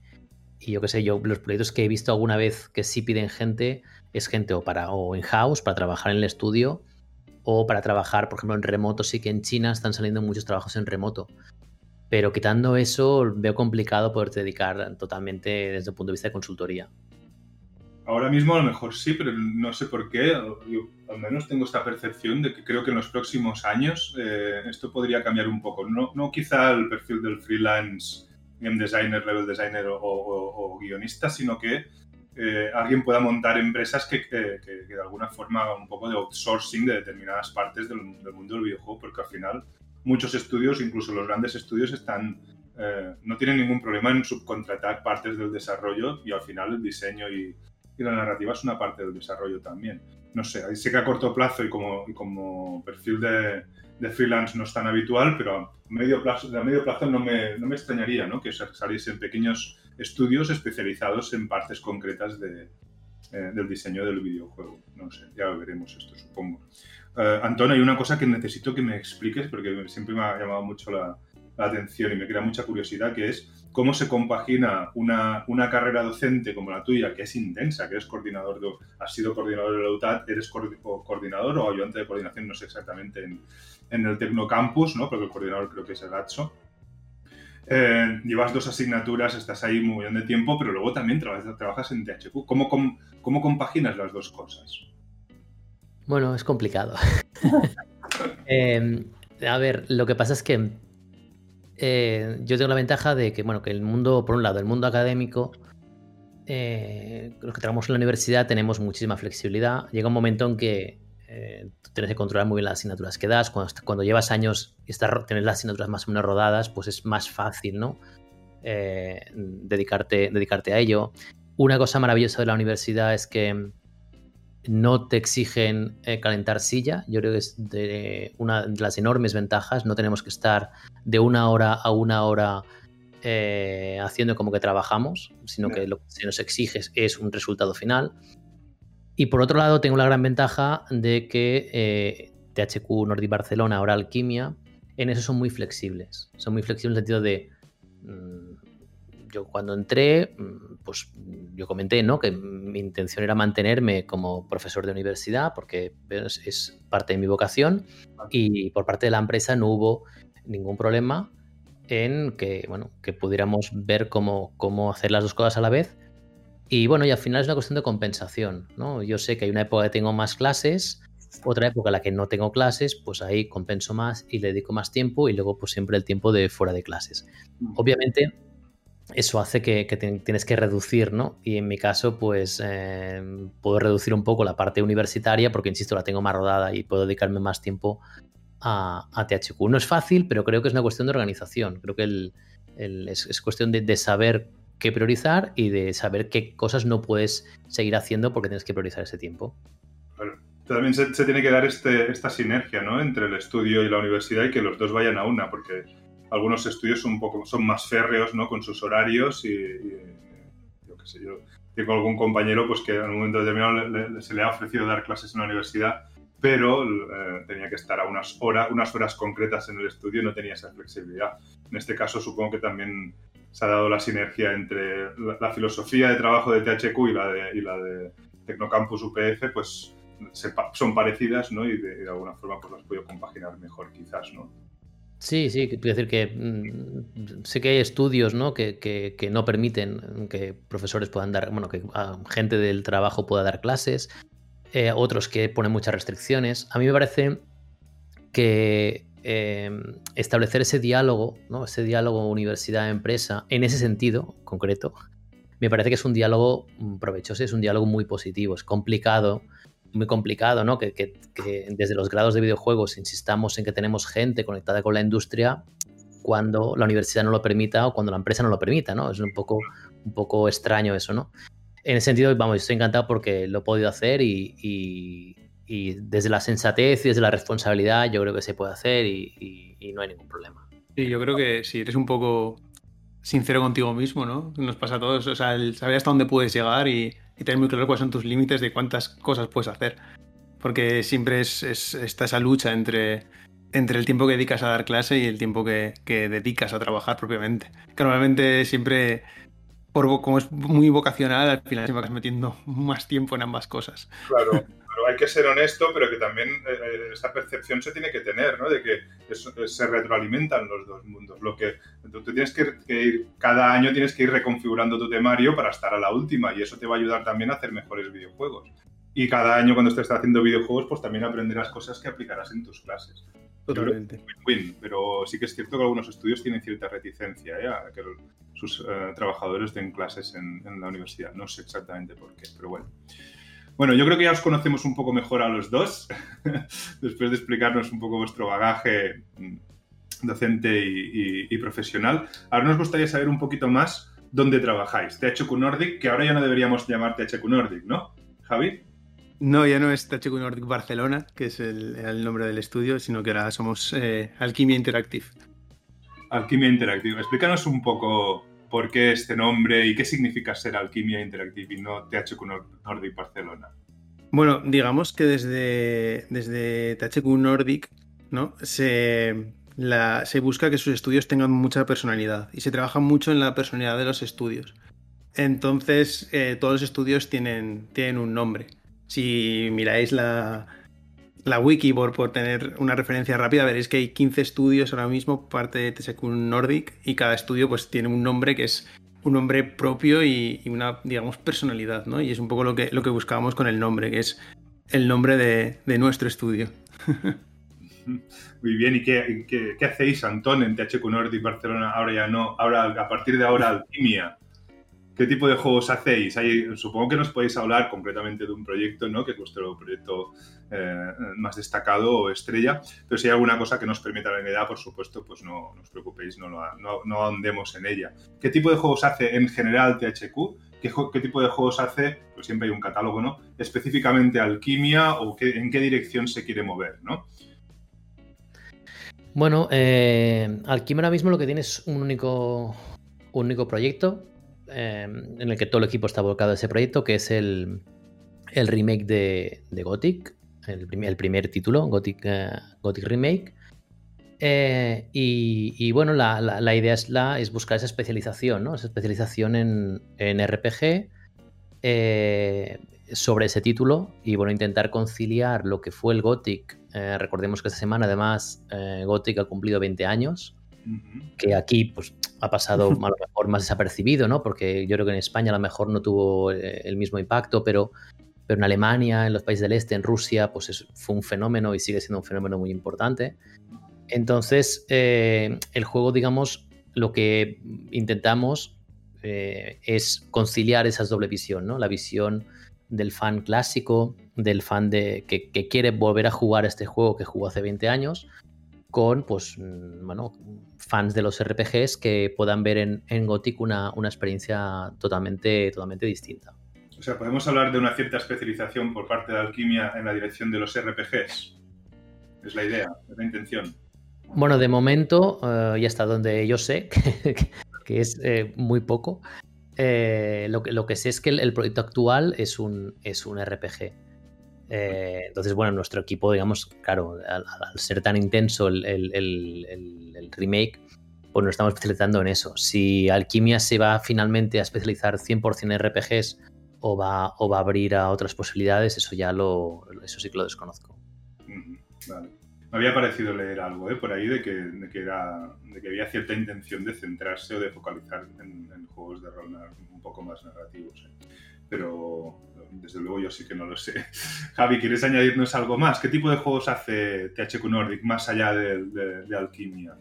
yo qué sé, yo los proyectos que he visto alguna vez que sí piden gente es gente o para o in house para trabajar en el estudio o para trabajar, por ejemplo, en remoto. Sí que en China están saliendo muchos trabajos en remoto. Pero quitando eso, veo complicado poder dedicar totalmente desde el punto de vista de consultoría. Ahora mismo a lo mejor sí, pero no sé por qué. Al menos tengo esta percepción de que creo que en los próximos años eh, esto podría cambiar un poco. No, no quizá el perfil del freelance game designer, level designer o, guionista, sino que eh, alguien pueda montar empresas que, que, de alguna forma hagan un poco de outsourcing de determinadas partes del, del mundo del videojuego, porque al final muchos estudios, incluso los grandes estudios, están, eh, no tienen ningún problema en subcontratar partes del desarrollo y al final el diseño y, la narrativa es una parte del desarrollo también. No sé, sé que a corto plazo y como, como perfil de, freelance no es tan habitual, pero a medio plazo, a medio plazo no, me, no me extrañaría ¿no? que saliesen pequeños estudios especializados en partes concretas de, eh, del diseño del videojuego. No sé, ya veremos esto, supongo. Uh, Antón, hay una cosa que necesito que me expliques porque siempre me ha llamado mucho la, atención y me crea mucha curiosidad, que es cómo se compagina una, una, carrera docente como la tuya, que es intensa, que eres coordinador, de, has sido coordinador de la UTAD, eres coordinador o ayudante de coordinación, no sé exactamente, en, en el Tecnocampus, ¿no? porque el coordinador creo que es el ATSO. Eh, llevas dos asignaturas, estás ahí muy bien de tiempo, pero luego también trabajas, en THQ. ¿Cómo, cómo, cómo compaginas las dos cosas? Bueno, es complicado. Em, a ver, lo que pasa es que eh, yo tengo la ventaja de que, bueno, que el mundo, por un lado, el mundo académico, eh, los que trabajamos en la universidad tenemos muchísima flexibilidad. Llega un momento en que eh, tienes que controlar muy bien las asignaturas que das. Cuando, llevas años y estás, tienes las asignaturas más o menos rodadas, pues es más fácil, ¿no? dedicarte, dedicarte a ello. Una cosa maravillosa de la universidad es que no te exigen eh, calentar silla. Yo creo que es de una de las enormes ventajas. No tenemos que estar de una hora a una hora eh, haciendo como que trabajamos, sino que lo que se nos exige es un resultado final. Y por otro lado, tengo la gran ventaja de que eh, THQ Nordic Barcelona, ahora Alquimia, en eso son muy flexibles. Son muy flexibles en el sentido de. Mm, yo cuando entré, mm, pues yo comenté ¿no? que mi intención era mantenerme como profesor de universidad porque es, parte de mi vocación y por parte de la empresa no hubo ningún problema en que, bueno, que pudiéramos ver cómo, cómo hacer las dos cosas a la vez. Y bueno, y al final es una cuestión de compensación. ¿no? Yo sé que hay una época que tengo más clases, otra época en la que no tengo clases, pues ahí compenso más y le dedico más tiempo y luego pues siempre el tiempo de fuera de clases. Obviamente eso hace que, tienes que reducir, ¿no? Y en mi caso, pues eh, puedo reducir un poco la parte universitaria porque, insisto, la tengo más rodada y puedo dedicarme más tiempo a, THQ. No es fácil, pero creo que es una cuestión de organización. Creo que es, cuestión de, saber qué priorizar y de saber qué cosas no puedes seguir haciendo porque tienes que priorizar ese tiempo. También se, tiene que dar este, esta sinergia, ¿no? Entre el estudio y la universidad y que los dos vayan a una, porque algunos estudios son un poco son más férreos ¿no? con sus horarios y, yo qué sé, yo tengo algún compañero pues que en un momento determinado se le ha ofrecido dar clases en la universidad, pero eh, tenía que estar a unas, horas, unas horas concretas en el estudio y no tenía esa flexibilidad. En este caso supongo que también se ha dado la sinergia entre la, filosofía de trabajo de THQ y la de, y la de Tecnocampus UPF, pues son parecidas, ¿no? Y de, alguna forma pues las puedo compaginar mejor quizás, ¿no? Sí, sí, quiero decir que mm, sé que hay estudios ¿no? Que, que, no permiten que profesores puedan dar, bueno, que ah, gente del trabajo pueda dar clases, eh, otros que ponen muchas restricciones. A mí me parece que em, establecer ese diálogo, ¿no? ese diálogo universidad-empresa, en ese sentido concreto, me parece que es un diálogo mm, provechoso, es un diálogo muy positivo, es complicado muy complicado, ¿no? Que, desde los grados de videojuegos insistamos en que tenemos gente conectada con la industria cuando la universidad no lo permita o cuando la empresa no lo permita, ¿no? Es un poco, un poco extraño eso, ¿no? En ese sentido, vamos, estoy encantado porque lo he podido hacer y, desde la sensatez y desde la responsabilidad yo creo que se puede hacer y, no hay ningún problema. Sí, yo creo que si eres un poco sincero contigo mismo, ¿no? Nos pasa a todos, o sea, el saber hasta dónde puedes llegar y, y tener muy claro cuáles son tus límites de cuántas cosas puedes hacer. Porque siempre es, está esa lucha entre, entre el tiempo que dedicas a dar clase y el tiempo que, dedicas a trabajar propiamente. Que normalmente siempre, por, como es muy vocacional, al final se vas metiendo más tiempo en ambas cosas. Claro, pero hay que ser honesto, pero que también eh, eh, esa percepción se tiene que tener, ¿no? De que se retroalimentan los dos mundos. Lo que tú tienes que, ir, cada año tienes que ir reconfigurando tu temario para estar a la última y eso te va a ayudar también a hacer mejores videojuegos. Y cada año cuando estés haciendo videojuegos, pues también aprenderás cosas que aplicarás en tus clases. Totalmente. Win, pero sí que es cierto que algunos estudios tienen cierta reticencia ¿eh? a que sus eh, trabajadores den clases en, en, la universidad. No sé exactamente por qué, pero bueno. Bueno, yo creo que ya os conocemos un poco mejor a los dos, después de explicarnos un poco vuestro bagaje mm, docente y, profesional. Ahora nos gustaría saber un poquito más dónde trabajáis. THQ Nordic, que ahora ya no deberíamos llamar THQ Nordic, ¿no? Javi. No, ya no es THQ Nordic Barcelona, que es el, nombre del estudio, sino que ahora somos eh, Alquimia Interactive. Alquimia Interactive. Explícanos un poco por qué este nombre y qué significa ser Alquimia Interactive y no THQ Nordic Barcelona. Bueno, digamos que desde, desde THQ Nordic ¿no? se, se busca que sus estudios tengan mucha personalidad y se trabaja mucho en la personalidad de los estudios. Entonces, eh, todos los estudios tienen, tienen un nombre. Si miráis la, la wiki por, por, tener una referencia rápida, veréis que hay 15 estudios ahora mismo, parte de TSQ Nordic, y cada estudio pues tiene un nombre que es un nombre propio y, una, digamos, personalidad, ¿no? Y es un poco lo que, lo que buscábamos con el nombre, que es el nombre de, de nuestro estudio. Muy bien, ¿y qué, qué, hacéis, Antón, en THQ Nordic Barcelona? Ahora ya no, ahora a partir de ahora Alquimia. ¿Qué tipo de juegos hacéis? supongo que nos podéis hablar concretamente de un proyecto, ¿no? que es vuestro proyecto eh, más destacado o estrella, pero si hay alguna cosa que nos permita la edad, por supuesto, pues no, os preocupéis, no, no, no, andemos en ella. ¿Qué tipo de juegos hace en general THQ? ¿Qué, ¿Qué, tipo de juegos hace? Pues siempre hay un catálogo, ¿no? Específicamente Alquimia o en qué dirección se quiere mover, ¿no? Bueno, eh, Alquimia ahora mismo lo que tiene es un único, proyecto en el que todo el equipo está volcado a ese proyecto, que es el, remake de, Gothic, el, primer título, Gothic, eh, Gothic Remake. Eh, y, bueno, la, idea es, la, es buscar esa especialización, ¿no? Esa especialización en, RPG eh, sobre ese título y bueno, intentar conciliar lo que fue el Gothic. recordemos que esta semana además Gothic ha cumplido 20 años que aquí pues, ha pasado a lo mejor más desapercibido, ¿no? Porque yo creo que en España a lo mejor no tuvo el mismo impacto, pero, pero en Alemania, en los países del este, en Rusia, pues fue un fenómeno y sigue siendo un fenómeno muy importante. Entonces, eh, el juego, digamos, lo que intentamos eh, es conciliar esa doble visión, ¿no? La visión del fan clásico, del fan de, que, que, quiere volver a jugar este juego que jugó hace 20 años, con, pues, mm, bueno, fans de los RPGs que puedan ver en, en Gothic una, una, experiencia totalmente, totalmente distinta. O sea, podemos hablar de una cierta especialización por parte de Alquimia en la dirección de los RPGs. Es la idea, es la intención. Bueno, de momento, uh, y hasta donde yo sé, que, es eh, muy poco, eh, lo, que, sé es que el, el, proyecto actual es un, es un RPG. Eh, entonces, bueno, nuestro equipo, digamos, claro, al, ser tan intenso el, remake, pues nos estamos especializando en eso. Si Alquimia se va finalmente a especializar 100% en RPGs o va, o va a abrir a otras posibilidades, eso ya lo, eso sí que lo desconozco. Vale. Me había parecido leer algo ¿eh? por ahí de que, era, de que había cierta intención de centrarse o de focalizar en, juegos de rol un poco más narrativos. ¿eh? Pero desde luego yo sí que no lo sé. Javi, ¿quieres añadirnos algo más? ¿Qué tipo de juegos hace THQ Nordic más allá de, Alquimia?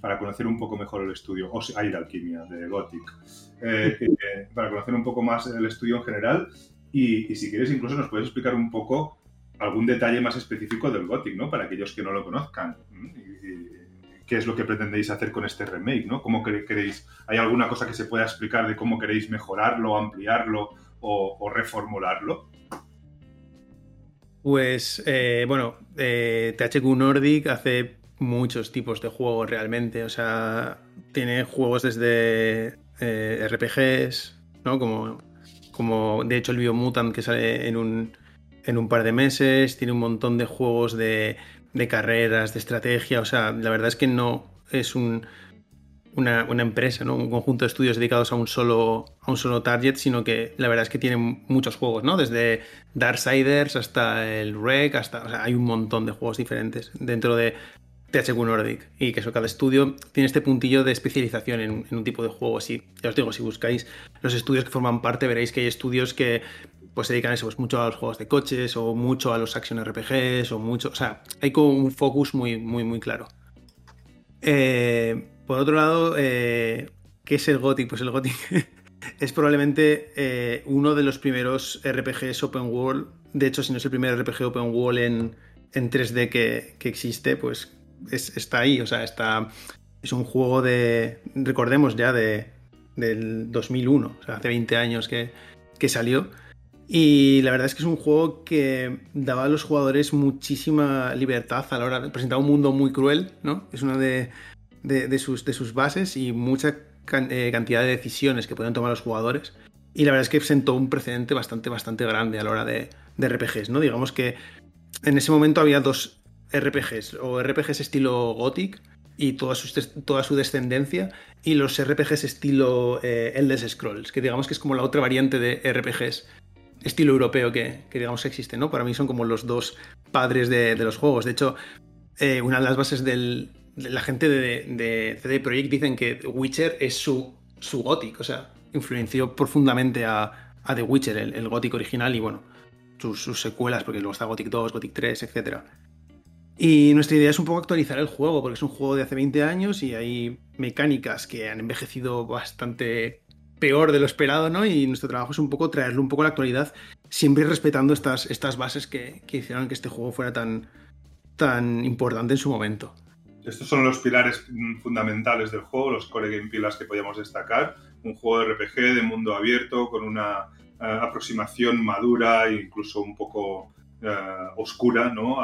Para conocer un poco mejor el estudio, o hay de Alquimia, de Gothic, eh, para conocer un poco más el estudio en general. Y, si quieres, incluso nos puedes explicar un poco algún detalle más específico del Gothic, ¿no? Para aquellos que no lo conozcan. ¿Qué es lo que pretendéis hacer con este remake, ¿no? ¿Cómo queréis? ¿Hay alguna cosa que se pueda explicar de cómo queréis mejorarlo, ampliarlo o, reformularlo? Pues, eh, bueno, eh, THQ Nordic hace muchos tipos de juegos realmente. O sea, tiene juegos desde eh, RPGs, ¿no? Como, como de hecho el Biomutant que sale en un, en un par de meses. Tiene un montón de juegos de, carreras, de estrategia. O sea, la verdad es que no es un, una, empresa, ¿no? un conjunto de estudios dedicados a un, solo, a un solo target, sino que la verdad es que tienen muchos juegos, ¿no? Desde Darksiders hasta el Rec, hasta. hay un montón de juegos diferentes dentro de THQ Nordic. Y que eso, cada estudio tiene este puntillo de especialización en, un tipo de juego. Así, ya os digo, si buscáis los estudios que forman parte, veréis que hay estudios que pues se dedican eso, pues mucho a los juegos de coches, o mucho a los action RPGs, o mucho. O sea, hay como un focus muy, muy, muy claro. Eh, por otro lado, eh, ¿qué es el Gothic? Pues el Gothic es probablemente eh, uno de los primeros RPGs open world. De hecho, si no es el primer RPG open world en, 3D que, existe, pues está ahí. O sea, está, es un juego de, recordemos ya, de, del 2001, o sea, hace 20 años que, salió. Y la verdad es que es un juego que daba a los jugadores muchísima libertad a la hora de presentar un mundo muy cruel, ¿no? Es una de, de, sus, de sus bases y mucha eh, cantidad de decisiones que pueden tomar los jugadores. Y la verdad es que sentó un precedente bastante, bastante grande a la hora de, RPGs, ¿no? Digamos que en ese momento había dos RPGs, o RPGs estilo Gothic y toda su, toda su descendencia, y los RPGs estilo eh, Endless Scrolls, que digamos que es como la otra variante de RPGs estilo europeo que, digamos existe, ¿no? Para mí son como los dos padres de, los juegos. De hecho, eh, una de las bases del, la gente de, CD Projekt dicen que Witcher es su, su Gothic, o sea, influenció profundamente a, The Witcher, el, Gothic original y bueno, sus, secuelas, porque luego está Gothic 2, Gothic 3, etc. Y nuestra idea es un poco actualizar el juego, porque es un juego de hace 20 años y hay mecánicas que han envejecido bastante peor de lo esperado, ¿no? Y nuestro trabajo es un poco traerlo un poco a la actualidad, siempre respetando estas, estas bases que, que hicieron que este juego fuera tan, tan importante en su momento. Estos son los pilares fundamentales del juego, los core game pillars que podíamos destacar. Un juego de RPG de mundo abierto con una eh, aproximación madura e incluso un poco eh, oscura ¿no?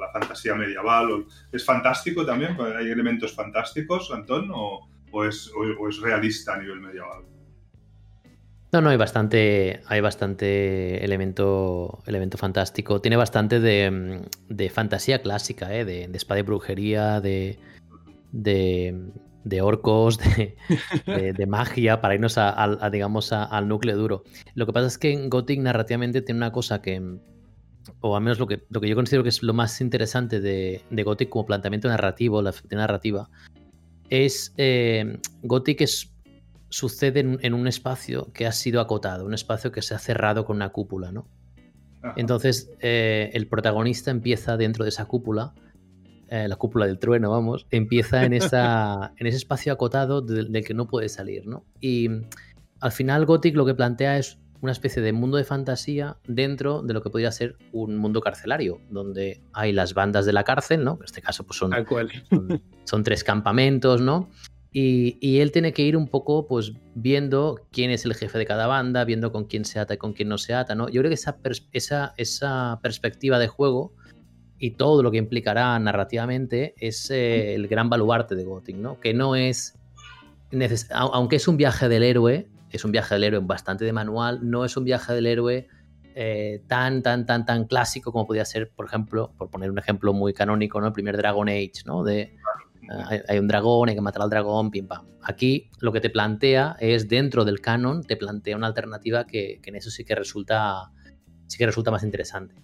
La fantasía medieval. ¿Es fantástico también? ¿Hay elementos fantásticos, Antón? ¿O, es, o es realista a nivel medieval? No, no, hay bastante, hay bastante elemento, elemento fantástico. Tiene bastante de, mm, fantasía clásica, ¿eh? de, espada y brujería, de, de, orcos, de, magia, para irnos a, digamos, al núcleo duro. Lo que pasa es que Gothic narrativamente tiene una cosa que, o al menos lo que, lo que yo considero que es lo más interesante de, Gothic como planteamiento narrativo, la narrativa, es eh, Gothic es sucede en, un espacio que ha sido acotado, un espacio que se ha cerrado con una cúpula, ¿no? Entonces, eh, el protagonista empieza dentro de esa cúpula, eh, la cúpula del trueno, vamos, empieza en, esa, en ese espacio acotado del, que no puede salir, ¿no? Y al final Gothic lo que plantea es una especie de mundo de fantasía dentro de lo que podría ser un mundo carcelario, donde hay las bandas de la cárcel, ¿no? En este caso, pues son, son, son, tres campamentos, ¿no? Y, él tiene que ir un poco pues viendo quién es el jefe de cada banda, viendo con quién se ata y con quién no se ata, ¿no? Yo creo que esa, esa, esa perspectiva de juego y todo lo que implicará narrativamente es eh, el gran baluarte de Gothic, ¿no? Que no es... Aunque es un viaje del héroe, es un viaje del héroe bastante de manual, no es un viaje del héroe eh, tan, tan, tan, tan clásico como podría ser, por ejemplo, por poner un ejemplo muy canónico, ¿no? El primer Dragon Age, ¿no? De, hay, un dragón, hay que matar al dragón, pim pam. Aquí lo que te plantea es dentro del canon, te plantea una alternativa que, en eso sí que resulta sí que resulta más interesante.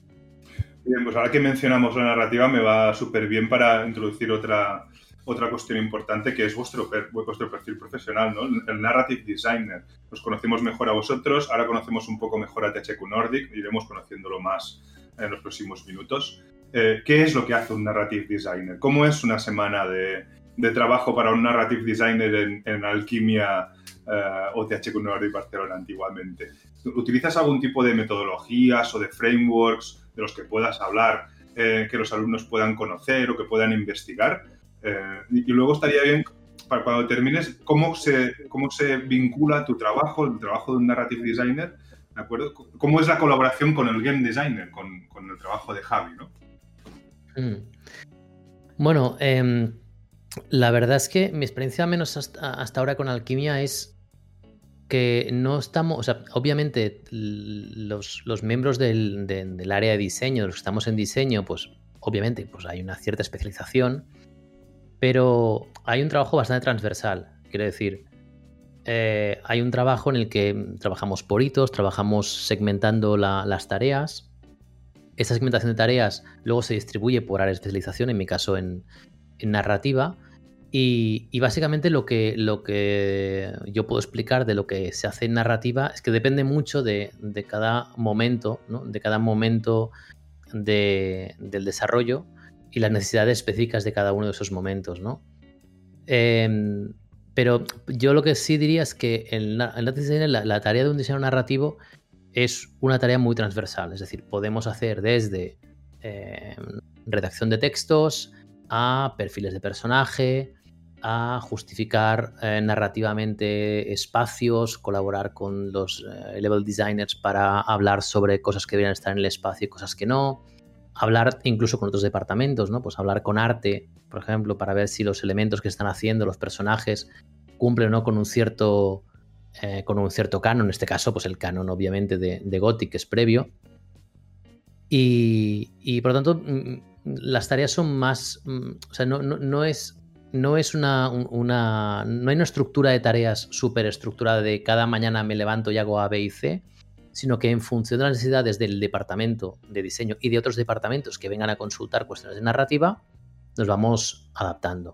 Bien, pues ahora que mencionamos la narrativa me va súper bien para introducir otra, otra cuestión importante que es vuestro, vuestro perfil profesional, ¿no? El Narrative Designer. Nos conocemos mejor a vosotros, ahora conocemos un poco mejor a THQ Nordic, iremos conociéndolo más en los próximos minutos. Eh, ¿Qué es lo que hace un Narrative Designer? ¿Cómo es una semana de, de trabajo para un Narrative Designer en, en Alquimia eh, o THQ Nordic Barcelona antiguamente? ¿Utilizas algún tipo de metodologías o de frameworks de los que puedas hablar, eh, que los alumnos puedan conocer o que puedan investigar? Eh, y luego estaría bien, para cuando termines, cómo se, cómo se vincula tu trabajo, el trabajo de un narrative designer, ¿de acuerdo? ¿Cómo es la colaboración con el game designer, con, con el trabajo de Javi, ¿no? Mm. Bueno, em, la verdad es que mi experiencia, menos hasta, ahora con alquimia, es que no estamos, o sea, obviamente los, los miembros del, del, área de diseño, los que estamos en diseño, pues obviamente pues hay una cierta especialización, pero hay un trabajo bastante transversal. Quiero decir, eh, hay un trabajo en el que trabajamos por hitos, trabajamos segmentando las tareas. Esa segmentación de tareas luego se distribuye por área de especialización, en mi caso en, narrativa. Y, básicamente lo que, lo que yo puedo explicar de lo que se hace en narrativa es que depende mucho de, cada momento, de cada momento del desarrollo y las necesidades específicas de cada uno de esos momentos, ¿no? Em, pero yo lo que sí diría es que en la, la, tarea de un diseño narrativo es una tarea muy transversal, es decir, podemos hacer desde em, redacción de textos a perfiles de personaje, a justificar eh, narrativamente espacios, colaborar con los eh, level designers para hablar sobre cosas que deberían estar en el espacio y cosas que no, hablar incluso con otros departamentos, ¿no? Pues hablar con arte, por ejemplo, para ver si los elementos que están haciendo los personajes cumplen o no con un cierto eh, con un cierto canon, en este caso, pues el canon obviamente de, de Gothic, es previo. Y, por lo tanto, mm, las tareas son más. Mm, o sea, no, no, es. No es una, una. No hay una estructura de tareas súper estructurada de cada mañana me levanto y hago A, B y C sino que en función de las necesidades del departamento de diseño y de otros departamentos que vengan a consultar cuestiones de narrativa, nos vamos adaptando.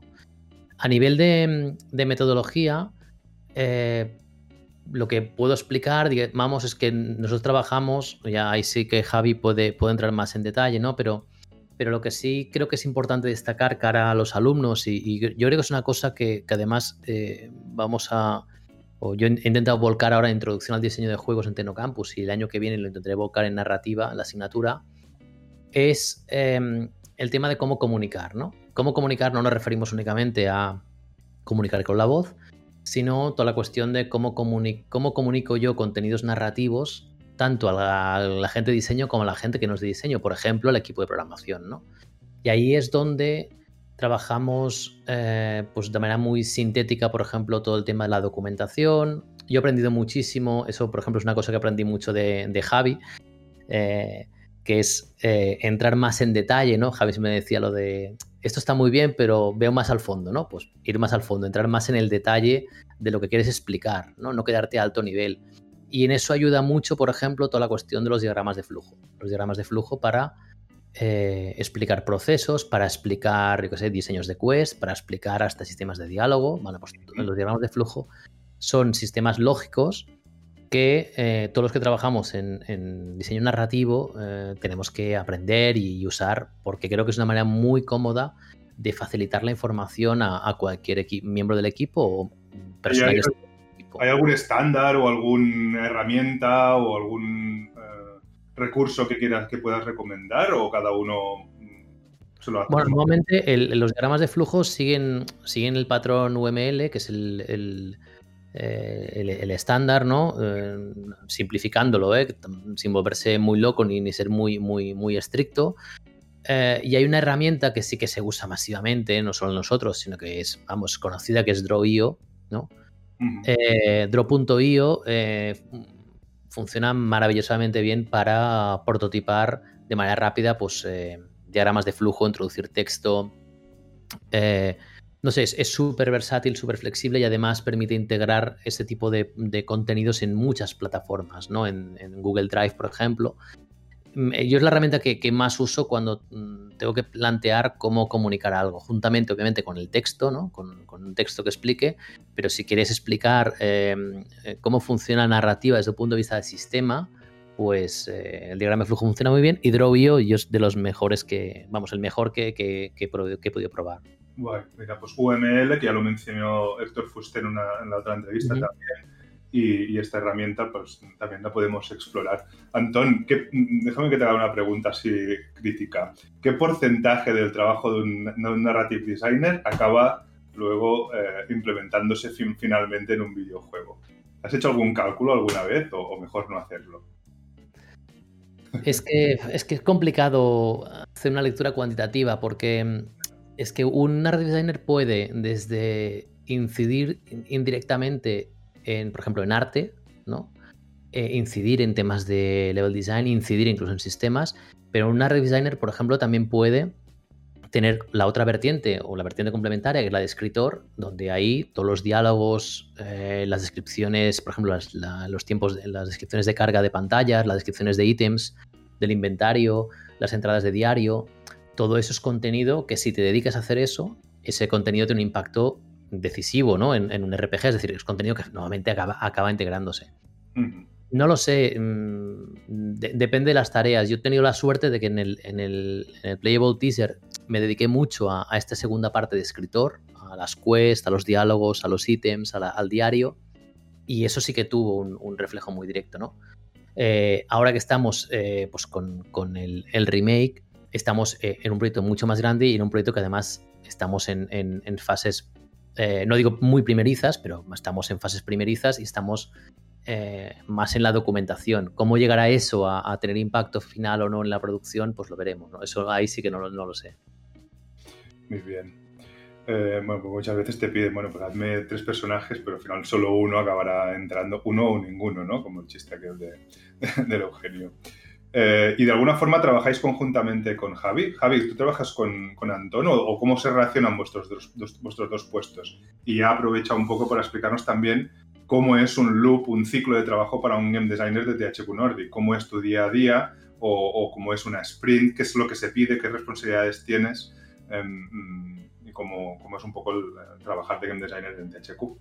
A nivel de, metodología, eh, lo que puedo explicar, digamos, es que nosotros trabajamos, ya ahí sí que Javi puede, puede entrar más en detalle, ¿no? Pero, pero lo que sí creo que es importante destacar cara a los alumnos, y, yo creo que es una cosa que, además eh, vamos a, yo he intentado volcar ahora introducción al diseño de juegos en Tecnocampus y el año que viene lo intentaré volcar en narrativa, la asignatura, es em, el tema de cómo comunicar, ¿no? Cómo comunicar no nos referimos únicamente a comunicar con la voz, sino toda la cuestión de cómo, cómo comunico yo contenidos narrativos tanto a la, gente de diseño como a la gente que no es de diseño, por ejemplo, el equipo de programación, ¿no? Y ahí es donde Trabajamos eh, pues de manera muy sintética, por ejemplo, todo el tema de la documentación. Yo he aprendido muchísimo, eso por ejemplo es una cosa que aprendí mucho de, Javi, eh, que es eh, entrar más en detalle, ¿no? Javi me decía lo de, esto está muy bien, pero veo más al fondo, ¿no? Pues ir más al fondo, entrar más en el detalle de lo que quieres explicar, ¿no? No quedarte a alto nivel. Y en eso ayuda mucho, por ejemplo, toda la cuestión de los diagramas de flujo. Los diagramas de flujo para eh, explicar procesos, para explicar, yo sé, diseños de quest, para explicar hasta sistemas de diálogo. Pues los diagramas de flujo son sistemas lógicos que eh, todos los que trabajamos en, diseño narrativo eh, tenemos que aprender y usar porque creo que es una manera muy cómoda de facilitar la información a, cualquier miembro del equipo o persona ¿Hay, ¿Hay algún estándar o alguna herramienta o algún recurso que quieras que puedas recomendar o cada uno se lo hace? Bueno, normalmente los diagramas de flujo siguen, siguen el patrón UML, que es el, el, eh, estándar, ¿no? Eh, simplificándolo, ¿eh? sin volverse muy loco ni, ni ser muy, muy, muy estricto. y hay una herramienta que sí que se usa masivamente, no solo nosotros, sino que es, vamos, conocida, que es Draw.io, ¿no? Draw.io funciona maravillosamente bien para prototipar de manera rápida pues, eh, diagramas de flujo, introducir texto, eh, no sé, es súper versátil, súper flexible y además permite integrar este tipo de, contenidos en muchas plataformas, ¿no? En, Google Drive, por ejemplo. Yo es la herramienta que, más uso cuando mm, tengo que plantear cómo comunicar algo, juntamente obviamente con el texto, ¿no? con, un texto que explique, pero si quieres explicar eh, eh, cómo funciona la narrativa desde el punto de vista del sistema, pues eh, el diagrama de flujo funciona muy bien y Drawio yo es de los mejores que, vamos, el mejor que, que, que he podido probar. Mira, pues UML, que ya lo mencionó Héctor Fuster en, la otra entrevista también, y, esta herramienta pues también la podemos explorar. Antón, déjame que te haga una pregunta así crítica. ¿Qué porcentaje del trabajo de un, narrative designer acaba luego eh, implementándose finalmente en un videojuego? ¿Has hecho algún cálculo alguna vez o, mejor no hacerlo? Es que, es que es complicado hacer una lectura cuantitativa porque es que un narrative designer puede desde incidir indirectamente en, por ejemplo, en arte, ¿no? Eh, incidir en temas de level design, incidir incluso en sistemas, pero un narrative designer, por ejemplo, también puede tener la otra vertiente o la vertiente complementaria, que es la de escritor, donde ahí todos los diálogos, eh, las descripciones, por ejemplo, los tiempos, las descripciones de carga de pantallas, las descripciones de ítems, del inventario, las entradas de diario, todo eso es contenido que si te dedicas a hacer eso, ese contenido tiene un impacto decisivo ¿no? en, un RPG, es decir, es contenido que nuevamente acaba, integrándose. No lo sé, mm, depende de las tareas. Yo he tenido la suerte de que en el, Playable Teaser me dediqué mucho a, esta segunda parte de escritor, a las quests, a los diálogos, a los ítems, al diario, y eso sí que tuvo un, reflejo muy directo. ¿no? Eh, ahora que estamos eh, pues con, el, remake, estamos eh, en un proyecto mucho más grande y en un proyecto que además estamos en, fases, eh, no digo muy primerizas, pero estamos en fases primerizas y estamos eh, más en la documentación. ¿Cómo llegará eso a, tener impacto final o no en la producción? Pues lo veremos. Eso ahí sí que no, no lo sé. Muy bien. bueno, pues muchas veces te piden, bueno, pues hazme tres personajes, pero al final solo uno acabará entrando, uno o ninguno, ¿no? Como el chiste aquel de, del Eugenio. Eh, y de alguna forma trabajáis conjuntamente con Javi. Javi, ¿tú trabajas con, con o, cómo se relacionan vuestros dos, vuestros dos puestos? Y ya aprovecha un poco para explicarnos también cómo es un loop, un ciclo de trabajo para un game designer de THQ Nordic, cómo es tu día a día o, cómo es una sprint, qué es lo que se pide, qué responsabilidades tienes em, y cómo, cómo, es un poco el, trabajar de game designer en THQ.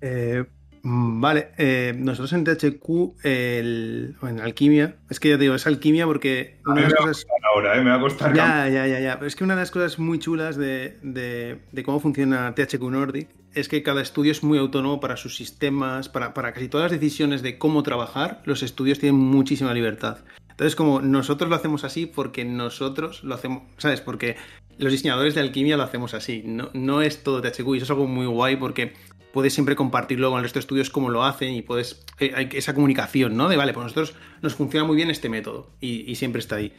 Eh, Mm, vale, eh, nosotros en THQ, el, en Alquimia, es que ya te digo, es Alquimia porque una de las cosas. Ahora, ¿eh? Me va a costar. Ya, ya, ya, ya. Pero es que una de las cosas muy chulas de, de, cómo funciona THQ Nordic es que cada estudio es muy autónomo para sus sistemas, para, para casi todas las decisiones de cómo trabajar, los estudios tienen muchísima libertad. Entonces, como nosotros lo hacemos así porque nosotros lo hacemos, ¿sabes? Porque los diseñadores de alquimia lo hacemos así, no, no es todo THQ y eso es algo muy guay porque puedes siempre compartirlo con el resto de estudios cómo lo hacen y puedes. Eh, hay esa comunicación, ¿no? De vale, pues nosotros nos funciona muy bien este método y, siempre está ahí.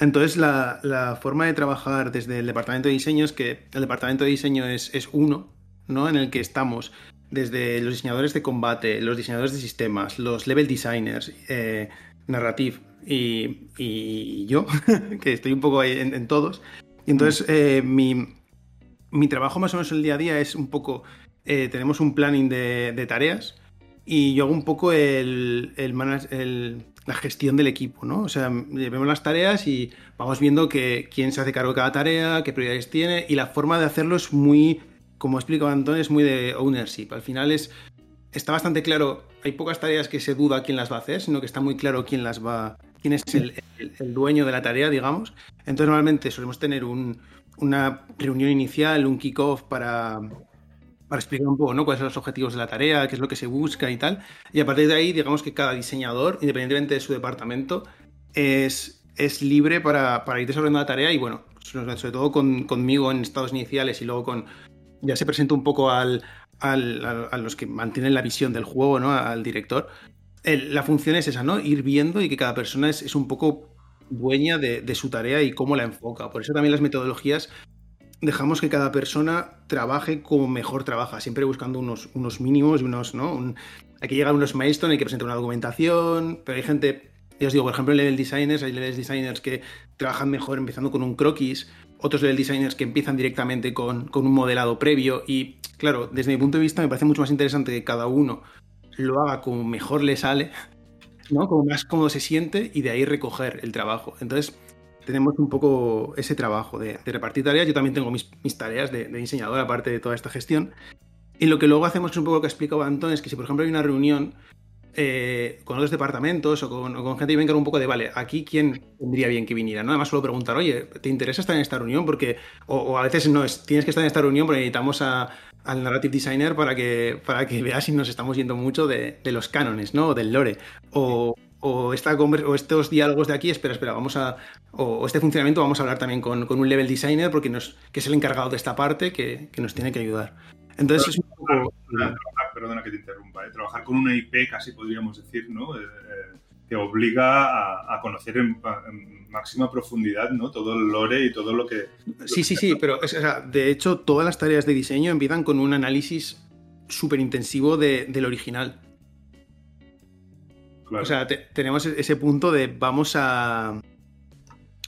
Entonces, la, forma de trabajar desde el departamento de diseño es que el departamento de diseño es, es uno, ¿no? En el que estamos desde los diseñadores de combate, los diseñadores de sistemas, los level designers, eh, narrative y, yo, que estoy un poco ahí en, todos. Y entonces, eh, mi, mi trabajo más o menos el día a día es un poco eh, tenemos un planning de, tareas y yo hago un poco el, la gestión del equipo, ¿no? O sea, vemos las tareas y vamos viendo que, quién se hace cargo de cada tarea, qué prioridades tiene y la forma de hacerlo es muy, como explicaba Antonio, es muy de ownership. Al final es, está bastante claro, hay pocas tareas que se duda quién las va a hacer, sino que está muy claro quién las va, quién es el, dueño de la tarea, digamos. Entonces normalmente solemos tener una reunión inicial, un kickoff para para explicar un poco ¿no? cuáles son los objetivos de la tarea, qué es lo que se busca y tal. Y a partir de ahí, digamos que cada diseñador, independientemente de su departamento, es, es libre para, para ir desarrollando la tarea y bueno, sobre todo con, conmigo en estados iniciales y luego con... Ya se presenta un poco al, al, a, los que mantienen la visión del juego, ¿no? Al director. la función es esa, ¿no? Ir viendo y que cada persona es, es un poco dueña de, de, su tarea y cómo la enfoca. Por eso también las metodologías dejamos que cada persona trabaje como mejor trabaja, siempre buscando unos, unos mínimos y unos, ¿no? hay que llegar a unos milestones, hay que presentar una documentación, pero hay gente, ya os digo, por ejemplo, level designers, hay level designers que trabajan mejor empezando con un croquis otros level designers que empiezan directamente con, con, un modelado previo y claro, desde mi punto de vista me parece mucho más interesante que cada uno lo haga como mejor le sale, ¿no? Como más cómodo se siente y de ahí recoger el trabajo. Entonces, tenemos un poco ese trabajo de, repartir tareas. Yo también tengo mis, mis tareas de, de, diseñador, aparte de toda esta gestión. Y lo que luego hacemos es un poco lo que ha explicado Antón, es que si por ejemplo hay una reunión eh, con otros departamentos o con, gente que venga un poco de, vale, aquí quién tendría bien que viniera, ¿no? Además suelo preguntar, oye, ¿te interesa estar en esta reunión? Porque, o, a veces no, es, tienes que estar en esta reunión porque necesitamos al narrative designer para que, para que veas si nos estamos yendo mucho de, los cánones, ¿no? O del lore. O, o, esta, o estos diálogos de aquí, espera, espera, vamos a. O, este funcionamiento vamos a hablar también con, un level designer, porque nos, que es el encargado de esta parte que, que nos tiene que ayudar. Entonces es un poco perdona que te interrumpa, ¿eh? trabajar con una IP casi podríamos decir, ¿no? Eh, eh, que obliga a, conocer en, máxima profundidad ¿no? todo el lore y todo lo que... Sí, sí, sí, pero de hecho todas las tareas de diseño empiezan con un análisis súper intensivo del original. O sea, tenemos ese punto de vamos a...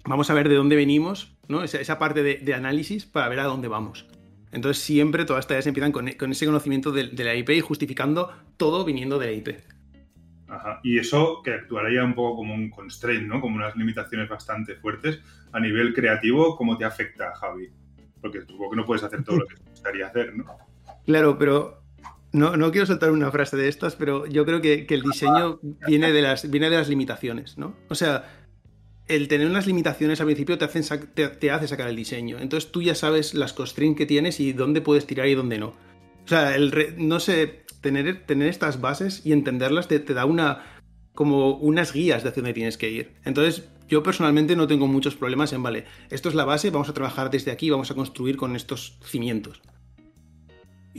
Vamos a ver de dónde venimos, ¿no? Esa, parte de análisis para ver a dónde vamos. Entonces siempre todas las tareas empiezan con, ese conocimiento de, la IP y justificando todo viniendo de la IP. Ajá. Y eso que actuaría un poco como un constraint, ¿no? Como unas limitaciones bastante fuertes a nivel creativo, ¿cómo te afecta, Javi? Porque supongo que no puedes hacer todo lo que te gustaría hacer, ¿no? Claro, pero no, no quiero soltar una frase de estas, pero yo creo que, el diseño viene de, las, viene de las limitaciones, ¿no? O sea, el tener unas limitaciones al principio te, hacen te, hace sacar el diseño. Entonces tú ya sabes las constraints que tienes y dónde puedes tirar y dónde no. O sea, el no sé, tener, tener estas bases y entenderlas te, da una como unas guías de hacia dónde tienes que ir. Entonces, yo personalmente no tengo muchos problemas en, vale, esto es la base, vamos a trabajar desde aquí, vamos a construir con estos cimientos.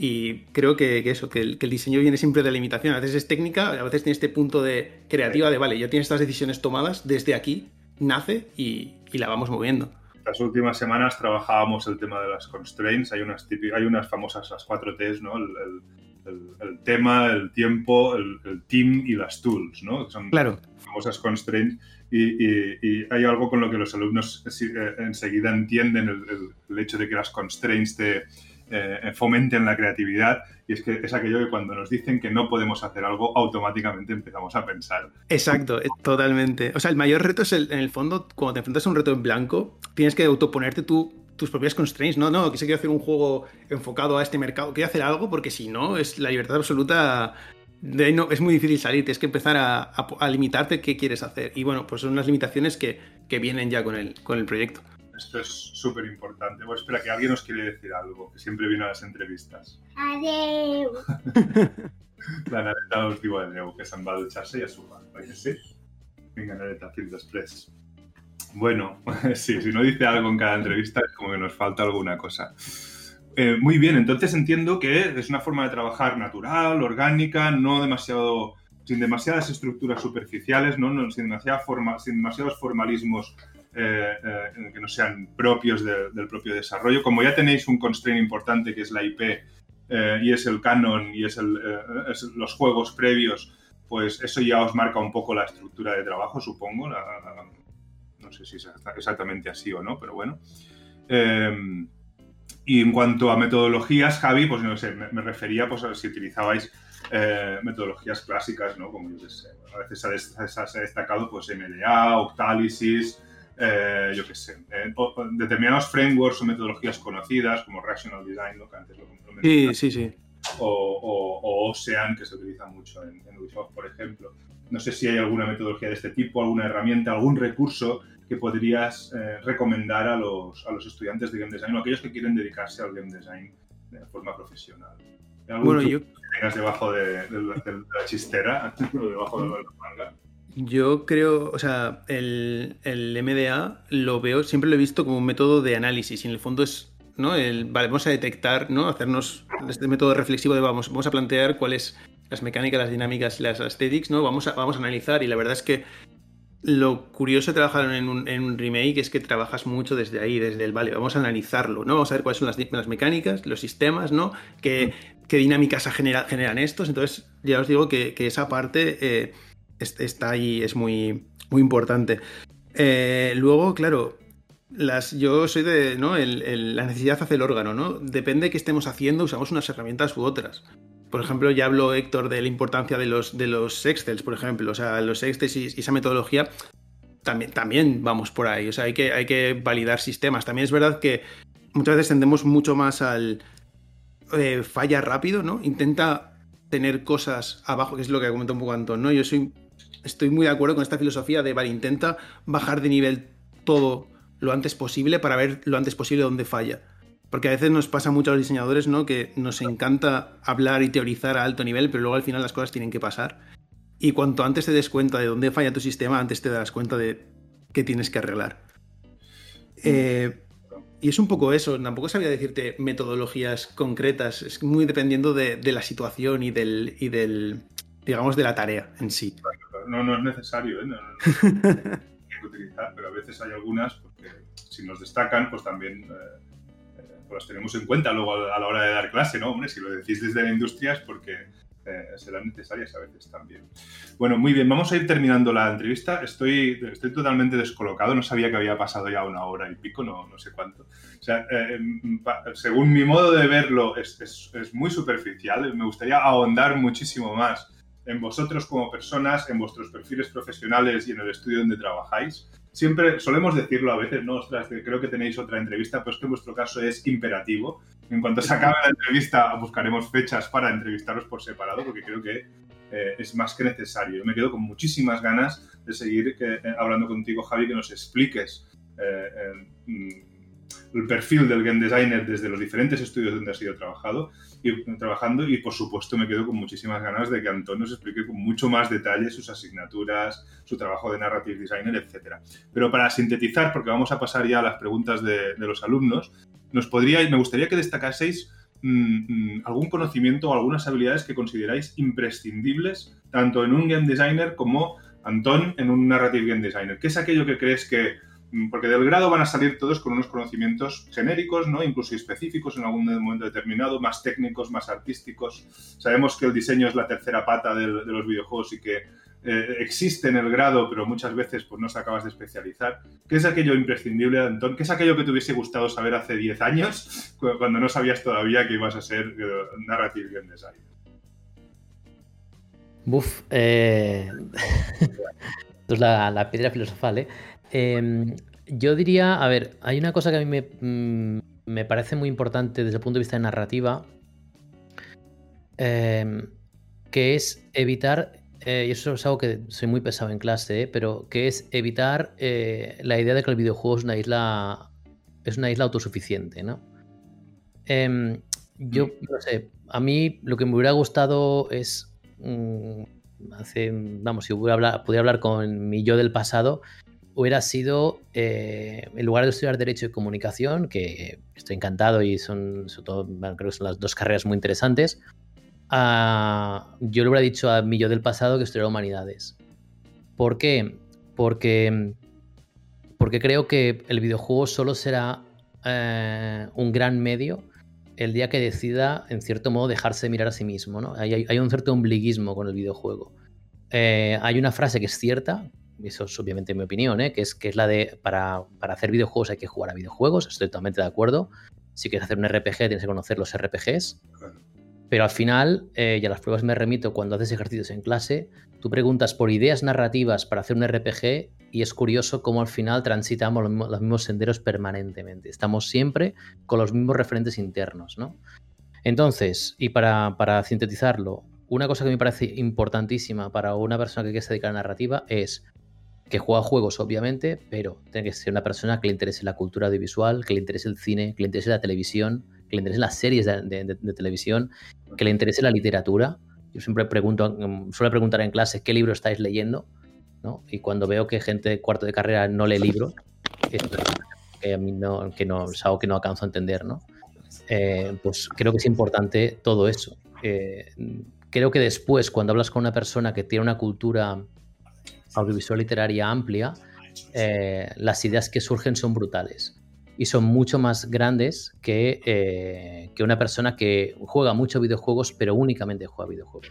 Y creo que, eso, que el, que el, diseño viene siempre de limitación. A veces es técnica, a veces tiene este punto de creativa de, vale, ya tienes estas decisiones tomadas desde aquí, nace y, la vamos moviendo. Las últimas semanas trabajábamos el tema de las constraints. Hay unas, hay unas famosas, las cuatro T's, ¿no? El, tema, el tiempo, el, team y las tools, ¿no? Son claro. famosas constraints. Y, hay algo con lo que los alumnos eh, enseguida entienden el, hecho de que las constraints te, eh, fomenten la creatividad y es que es aquello que cuando nos dicen que no podemos hacer algo, automáticamente empezamos a pensar. Exacto, eh, totalmente. O sea, el mayor reto es, el, en el fondo, cuando te enfrentas a un reto en blanco, tienes que autoponerte tú tus propias constraints. No, no, que se hacer un juego enfocado a este mercado, quiero hacer algo porque si no, es la libertad absoluta. De no, es muy difícil salir, tienes que empezar a, limitarte qué quieres hacer. Y bueno, pues son unas limitaciones que, que vienen ya con el, con el proyecto. Esto es súper importante. Bueno, espera, que alguien nos quiere decir algo, que siempre viene a las entrevistas. Adeu. La Nareta os diu adeu, que se'n va a dutxar-se i a sopar, que sí? Vinga, Nareta, fins després. Bueno, sí, si no dice algo en cada entrevista es como que nos falta alguna cosa. Eh, muy bien, entonces entiendo que es una forma de trabajar natural, orgánica, no demasiado, sin demasiadas estructuras superficiales, ¿no? no sin, demasiada forma, sin demasiados formalismos eh, eh, que no sean propios del propio desarrollo. Como ya tenéis un constraint importante que es la IP eh, y es el canon y es, los juegos previos, pues eso ya os marca un poco la estructura de trabajo, supongo. no sé si es exactamente así o no, pero bueno. y en cuanto a metodologías, Javi, pues no sé, me, refería pues, a si utilizabais metodologías clásicas, ¿no? Como yo sé, a veces se ha, destacado pues MDA, Octalysis, eh, yo qué sé, eh, determinados frameworks o metodologías conocidas como Rational Design, ¿no? que antes lo, lo Sí, sí, sí. O, o, Ocean, que se utiliza mucho en, Ubisoft, por ejemplo. No sé si hay alguna metodología de este tipo, alguna herramienta, algún recurso que podrías eh, recomendar a los, a los estudiantes de Game Design o aquellos que quieren dedicarse al Game Design de forma profesional. Bueno, yo... Que tengas debajo de, la chistera o debajo de la manga. Yo creo, o sea, el, MDA lo veo, siempre lo he visto como un método de análisis y en el fondo es, ¿no? El, vale, vamos a detectar, ¿no? Hacernos este método reflexivo de vamos, vamos a plantear cuáles las mecánicas, las dinámicas, las aesthetics, ¿no? Vamos a, vamos a analizar y la verdad es que lo curioso de trabajar en un, remake es que trabajas mucho desde ahí, desde el, vale, vamos a analizarlo, ¿no? Vamos a ver cuáles son las, las mecánicas, los sistemas, ¿no? ¿Qué, qué dinámicas generan estos? Entonces, ya os digo que, esa parte... Eh, está ahí, es muy, muy importante. Eh, luego, claro, las, yo soy de, ¿no? la necesidad hace el órgano, ¿no? Depende de qué estemos haciendo, usamos unas herramientas u otras. Por ejemplo, ya habló Héctor de la importancia de los, de los Excels, por ejemplo. O sea, los Excels y, esa metodología también, también vamos por ahí. O sea, hay que, hay que validar sistemas. También es verdad que muchas veces tendemos mucho más al eh, falla rápido, ¿no? Intenta tener cosas abajo, que es lo que comentado un poco Antón, ¿no? Yo soy, estoy muy de acuerdo con esta filosofía de, vale, intenta bajar de nivel todo lo antes posible para ver lo antes posible dónde falla. Porque a veces nos pasa mucho a los diseñadores, ¿no? Que nos encanta hablar y teorizar a alto nivel, pero luego al final las cosas tienen que pasar. Y cuanto antes te des cuenta de dónde falla tu sistema, antes te das cuenta de qué tienes que arreglar. Eh, y es un poco eso, tampoco sabía decirte metodologías concretas, es muy dependiendo de, la situación y del, y del, digamos, de la tarea en sí. No, no es necesario, ¿eh? no, hay que utilizar, pero a veces hay algunas porque si nos destacan, pues también eh, pues las tenemos en cuenta luego a la hora de dar clase, ¿no? Hombre, si lo decís desde la industria es porque eh, serán necesarias a veces también. Bueno, muy bien, vamos a ir terminando la entrevista. Estoy, estoy totalmente descolocado, no sabía que había pasado ya una hora y pico, no, no sé cuánto. O sea, eh, según mi modo de verlo, es, es, es muy superficial. Me gustaría ahondar muchísimo más en vosotros como personas, en vuestros perfiles profesionales y en el estudio donde trabajáis siempre solemos decirlo a veces, ¿no? Ostras, creo que tenéis otra entrevista, pero es que en vuestro caso es imperativo. En cuanto se acabe la entrevista, buscaremos fechas para entrevistaros por separado, porque creo que eh, es más que necesario. Me quedo con muchísimas ganas de seguir eh, hablando contigo, Javi, que nos expliques eh, el perfil del game designer desde los diferentes estudios donde has ido trabajado y, trabajando y por supuesto me quedo con muchísimas ganas de que Antón nos explique con mucho más detalle sus asignaturas, su trabajo de narrative designer, etc. Pero para sintetizar, porque vamos a pasar ya a las preguntas de, los alumnos, nos podría, me gustaría que destacaseis mm, mm, algún conocimiento o algunas habilidades que consideráis imprescindibles tanto en un game designer como Antón en un narrative game designer. ¿Qué es aquello que crees que porque del grado van a salir todos con unos conocimientos genéricos, ¿no? incluso específicos en algún momento determinado, más técnicos, más artísticos. Sabemos que el diseño es la tercera pata de, los videojuegos y que eh, existe en el grado, pero muchas veces pues, no se acabas de especializar. ¿Qué es aquello imprescindible, Antón? ¿Qué es aquello que te hubiese gustado saber hace 10 años, cuando no sabías todavía que ibas a ser eh, narrative game designer? Buf, eh... Es la piedra filosofal, ¿eh? Em, yo diría, a ver, hay una cosa que a mí mm, me, parece muy importante desde el punto de vista de narrativa, em, que es evitar, eh, y eso es algo que soy muy pesado en clase, eh, pero que es evitar eh, la idea de que el videojuego es una isla, es una isla autosuficiente, ¿no? Em, yo, mm. no sé, a mí lo que me hubiera gustado es, mm, hace, vamos, si pudiera hablar, pudiera hablar con mi yo del pasado, hubiera sido, eh, en lugar de estudiar Derecho y Comunicación, que estoy encantado y son, todo, creo que son las dos carreras muy interesantes, yo le hubiera dicho a mi yo del pasado que estudiara Humanidades. ¿Por qué? Porque, porque creo que el videojuego solo será eh, un gran medio el día que decida, en cierto modo, dejarse mirar a sí mismo. ¿no? Hay, hay, un cierto ombliguismo con el videojuego. Eh, hay una frase que es cierta, eso es obviamente mi opinión, ¿eh? que, es, que es la de para, hacer videojuegos hay que jugar a videojuegos, estoy totalmente de acuerdo. Si quieres hacer un RPG tienes que conocer los RPGs, pero al final, eh, y a las pruebas me remito cuando haces ejercicios en clase, tú preguntas por ideas narrativas para hacer un RPG y es curioso cómo al final transitamos los mismos, senderos permanentemente. Estamos siempre con los mismos referentes internos, ¿no? Entonces, y para, para sintetizarlo, una cosa que me parece importantísima para una persona que quiere dedicar a narrativa es que juega juegos, obviamente, pero tiene que ser una persona que le interese la cultura audiovisual, que le interese el cine, que le interese la televisión, que le interese las series de, televisión, que le interese la literatura. Yo siempre pregunto, mm, suelo preguntar en clase qué libro estáis leyendo, ¿no? Y cuando veo que gente de cuarto de carrera no lee libros, que a mí no, que no, es algo que no alcanzo a entender, ¿no? Eh, pues creo que es importante todo eso. Eh, creo que después, cuando hablas con una persona que tiene una cultura audiovisual literaria amplia, eh, las ideas que surgen son brutales y son mucho más grandes que, eh, que, una persona que juega mucho videojuegos, pero únicamente juega videojuegos.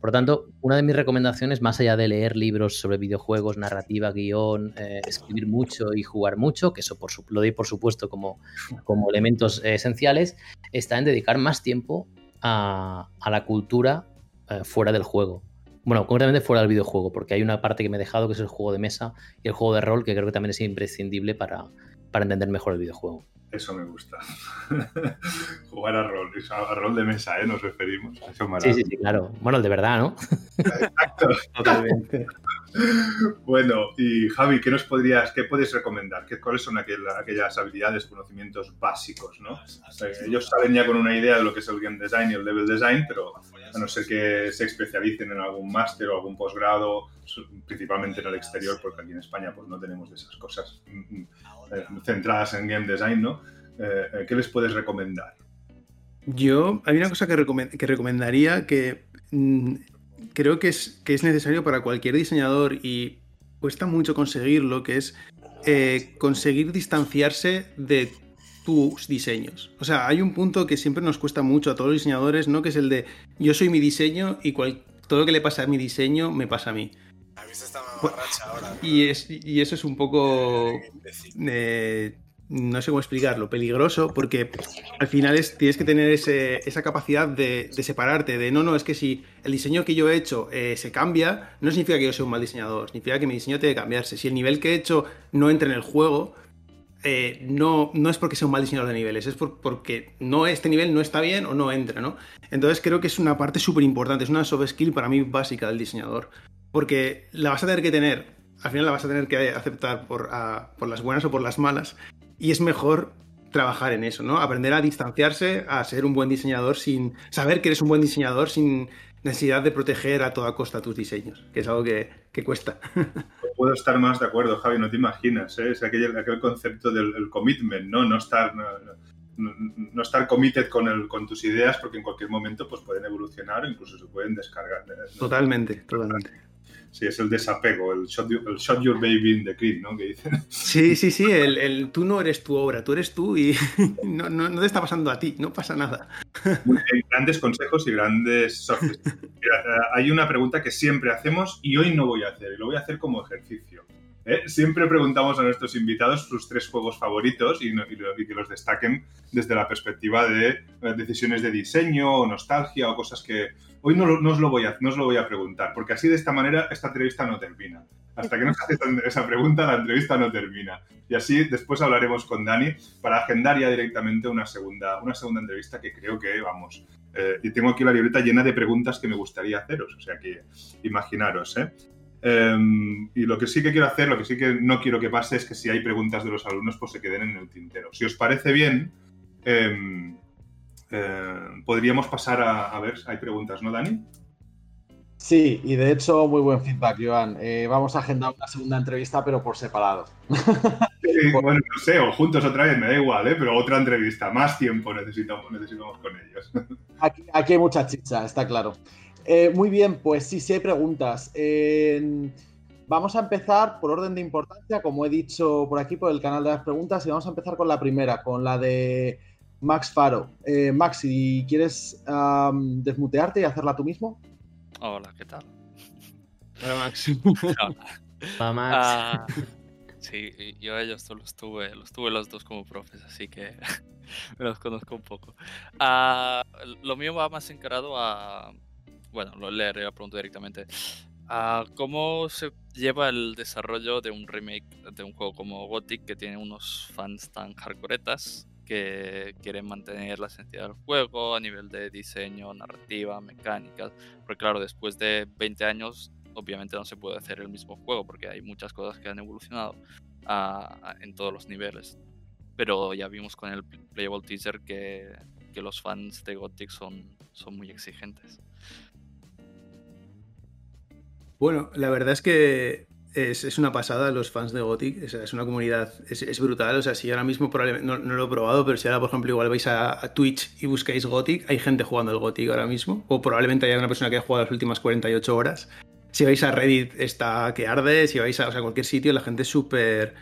Por lo tanto, una de mis recomendaciones, más allá de leer libros sobre videojuegos, narrativa, guion, eh, escribir mucho y jugar mucho, que eso por lo doy por supuesto como, como elementos esenciales, está en dedicar más tiempo a, la cultura fuera del juego. Bueno, concretamente fuera del videojuego, porque hay una parte que me he dejado que es el juego de mesa y el juego de rol, que creo que también es imprescindible para, para entender mejor el videojuego. Eso me gusta. Jugar a rol, a rol de mesa, ¿eh? Nos referimos. sí, sí, sí, claro. Bueno, el de verdad, ¿no? Exacto. Totalmente. Bueno, y Javi, ¿qué nos podrías, qué puedes recomendar? ¿Qué, ¿Cuáles son aquellas habilidades, conocimientos básicos? ¿no? ellos saben ya con una idea de lo que es el game design y el level design, pero a no ser que se especialicen en algún máster o algún posgrado, principalmente en el exterior, porque aquí en España pues no tenemos de esas cosas mm, mm, eh, centradas en game design, ¿no? Eh, eh, ¿Qué les puedes recomendar? Yo, hay una cosa que, que recomendaría que mm, creo que es, que es necesario para cualquier diseñador y cuesta mucho conseguirlo, que es conseguir distanciarse de tus diseños. O sea, hay un punto que siempre nos cuesta mucho a todos los diseñadores, ¿no? Que es el de yo soy mi diseño y todo lo que le pasa a mi diseño me pasa a mí. Y, es, y eso es un poco. Eh, no sé cómo explicarlo, peligroso, porque al final es, tienes que tener esa capacidad de, separarte, de no, no, es que si el diseño que yo he hecho eh, se cambia, no significa que yo sea un mal diseñador, significa que mi diseño tiene que cambiarse. Si el nivel que he hecho no entra en el juego, eh, no, no es porque sea un mal diseñador de niveles, es porque no, este nivel no está bien o no entra, ¿no? Entonces creo que es una parte súper importante, es una soft skill para mí básica del diseñador. Porque la vas a tener que tener, al final la vas a tener que aceptar por, por las buenas o por las malas. Y es mejor trabajar en eso, ¿no? Aprender a distanciarse, a ser un buen diseñador sin saber que eres un buen diseñador sin necesidad de proteger a toda costa tus diseños, que es algo que, cuesta. Puedo estar más de acuerdo, Javi, no te imaginas, ¿eh? es aquel, aquel concepto del commitment, ¿no? No estar, no, estar committed con, el, con tus ideas porque en cualquier momento pues, pueden evolucionar o incluso se pueden descargar. Totalmente, totalmente. Sí, es el desapego, el shot, your baby in the cream, ¿no? Que dicen. Sí, sí, sí, el, tú no eres tu obra, tú eres tú y no, te está pasando a ti, no pasa nada. grandes consejos y grandes softwares. hay una pregunta que siempre hacemos y hoy no voy a hacer, y lo voy a hacer como ejercicio. ¿eh? Siempre preguntamos a nuestros invitados sus tres juegos favoritos y, que los destaquen desde la perspectiva de eh, decisiones de diseño o nostalgia o cosas que hoy no, os lo voy a, no os lo voy a preguntar, porque así de esta manera esta entrevista no termina. Hasta que no se hace esa pregunta, la entrevista no termina. Y así después hablaremos con Dani para agendar ya directamente una segunda, una segunda entrevista que creo que, vamos, eh, y tengo aquí la libreta llena de preguntas que me gustaría haceros, o sea que imaginaros, ¿eh? Em, y lo que sí que quiero hacer, lo que sí que no quiero que pase es que si hay preguntas de los alumnos, pues se queden en el tintero. Si os parece bien, em, eh, podríamos pasar a, ver, hay preguntas, ¿no, Dani? Sí, y de hecho, muy buen feedback, Joan. Eh, vamos a agendar una segunda entrevista, pero por separado. bueno, no sé, o juntos otra vez, me da igual, ¿eh? pero otra entrevista, más tiempo necesitamos, necesitamos con ellos. Aquí, aquí hay mucha chicha, está claro. Eh, muy bien, pues sí, sí hay preguntas. vamos a empezar por orden de importancia, como he dicho por aquí, por el canal de las preguntas, y vamos a empezar con la primera, con la de Max Faro. Eh, Max, si quieres desmutearte y hacerla tú mismo. Hola, ¿qué tal? Hola, Max. Hola, Max. Ah, sí, yo ellos los tuve, los tuve los dos como profes, así que me los conozco un poco. Ah, lo mío va más encarado a bueno, lo leeré la pregunta directamente. Ah, ¿Cómo se lleva el desarrollo de un remake de un juego como Gothic que tiene unos fans tan hardcoretas que quieren mantener la esencia del juego a nivel de diseño, narrativa, mecánicas? Porque claro, después de 20 años obviamente no se puede hacer el mismo juego porque hay muchas cosas que han evolucionado en todos los niveles. Pero ya vimos con el Playable Teaser que, los fans de Gothic son muy exigentes. Bueno, la verdad es que es, una pasada los fans de Gothic. Es, una comunidad, es, brutal. O sea, si ahora mismo probablemente, no, lo he probado, pero si ahora, por ejemplo, igual vais a, Twitch y buscáis Gothic, hay gente jugando el Gothic ahora mismo. O probablemente haya una persona que haya jugado las últimas 48 horas. Si vais a Reddit, está que arde. Si vais a cualquier sitio, la gente es súper,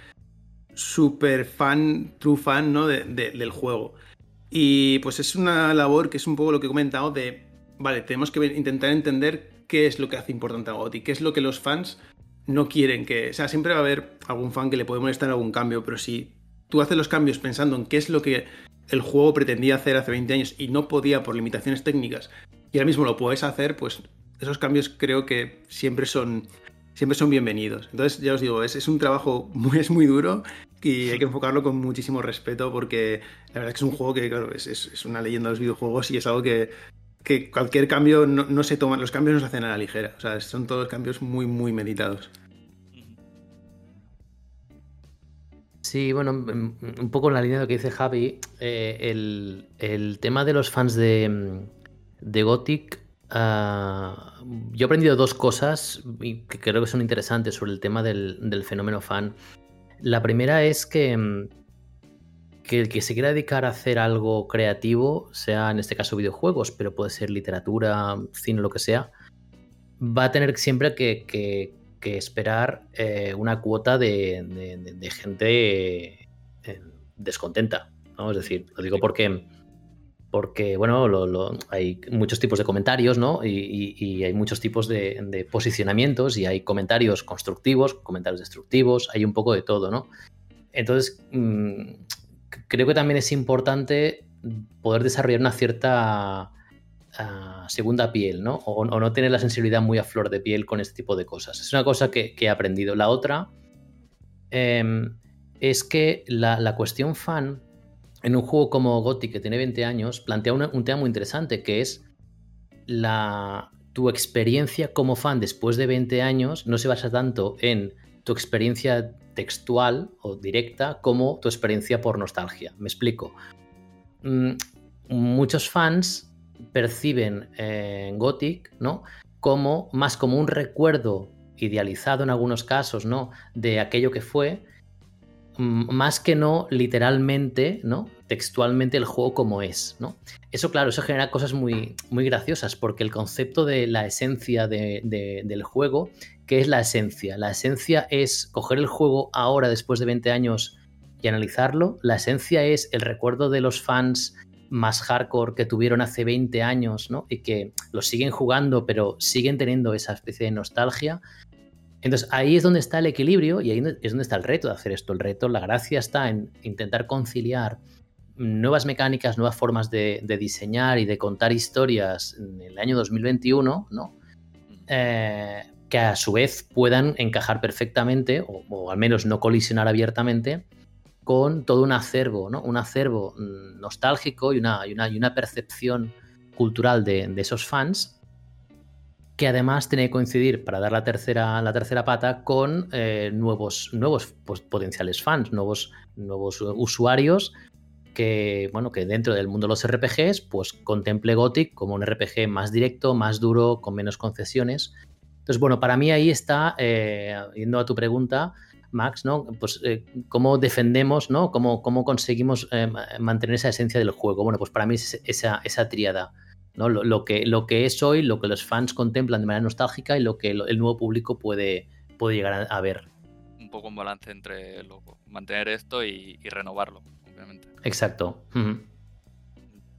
súper fan, true fan, ¿no? del juego. Y pues es una labor que es un poco lo que he comentado de, vale, tenemos que intentar entender qué es lo que hace importante a Gothic, qué es lo que los fans no quieren que. O sea, siempre va a haber algún fan que le puede molestar algún cambio, pero si tú haces los cambios pensando en qué es lo que el juego pretendía hacer hace 20 años y no podía por limitaciones técnicas, y ahora mismo lo puedes hacer, pues esos cambios creo que siempre son. Siempre son bienvenidos. Entonces, ya os digo, es, es un trabajo muy, es muy duro y hay que enfocarlo con muchísimo respeto porque la verdad es que es un juego que, claro, es, es, es una leyenda de los videojuegos y es algo que, que cualquier cambio no, no, se toma, los cambios no se hacen a la ligera, o sea, son todos cambios muy, muy meditados. Sí, bueno, un poco en la línea de lo que dice Javi, eh, el, el, tema de los fans de, de Gothic, uh, yo he aprendido dos cosas que creo que son interesantes sobre el tema del, del fenómeno fan. La primera es que que el que se quiera dedicar a hacer algo creativo, sea en este caso videojuegos, pero puede ser literatura, cine, lo que sea, va a tener siempre que, que, que esperar eh, una cuota de, de, de gente eh, descontenta. ¿no? Es decir, lo digo porque, porque bueno, lo, lo, hay muchos tipos de comentarios, ¿no? Y, y, y hay muchos tipos de, posicionamientos y hay comentarios constructivos, comentarios destructivos, hay un poco de todo, ¿no? Entonces, mmm, creo que también es importante poder desarrollar una cierta uh, segunda piel, ¿no? O, no tener la sensibilidad muy a flor de piel con este tipo de cosas. Es una cosa que, he aprendido. La otra eh, es que la, la, cuestión fan en un juego como Gothic, que tiene 20 años, plantea un tema muy interesante, que es la, tu experiencia como fan después de 20 años no se basa tanto en tu experiencia textual o directa como tu experiencia por nostalgia. Me explico. Mm, muchos fans perciben eh, Gothic, ¿no? Como más como un recuerdo idealizado en algunos casos, ¿no? De aquello que fue, mm, más que no literalmente, ¿no? Textualmente el juego como es, ¿no? Eso, claro, eso genera cosas muy, muy graciosas, porque el concepto de la esencia de, del juego ¿Qué es la esencia? La esencia es coger el juego ahora, después de 20 años, y analizarlo. La esencia es el recuerdo de los fans más hardcore que tuvieron hace 20 años, ¿no? Y que lo siguen jugando, pero siguen teniendo esa especie de nostalgia. Entonces ahí es donde está el equilibrio y ahí es donde está el reto de hacer esto. El reto, la gracia está en intentar conciliar nuevas mecánicas, nuevas formas de, de diseñar y de contar historias en el año 2021, ¿no? Eh, que a su vez puedan encajar perfectamente, o, al menos no colisionar abiertamente, con todo un acervo, ¿no? Un acervo mm, nostálgico y una, y una, y una percepción cultural de, de, esos fans, que además tiene que coincidir para dar la tercera, la tercera pata con eh, nuevos, nuevos pues, potenciales fans, nuevos, nuevos usuarios que, bueno, que dentro del mundo de los RPGs, pues contemple Gothic como un RPG más directo, más duro, con menos concesiones entonces, bueno, para mí ahí está, eh, yendo a tu pregunta, Max, ¿no? Pues eh, cómo defendemos, ¿no? Cómo, cómo conseguimos eh, mantener esa esencia del juego. Bueno, pues para mí es esa, esa tríada, ¿no? Lo, lo, que, lo que es hoy, lo que los fans contemplan de manera nostálgica y lo que el nuevo público puede, puede llegar a, a ver. Un poco un balance entre lo, mantener esto y, y, renovarlo, obviamente. Exacto.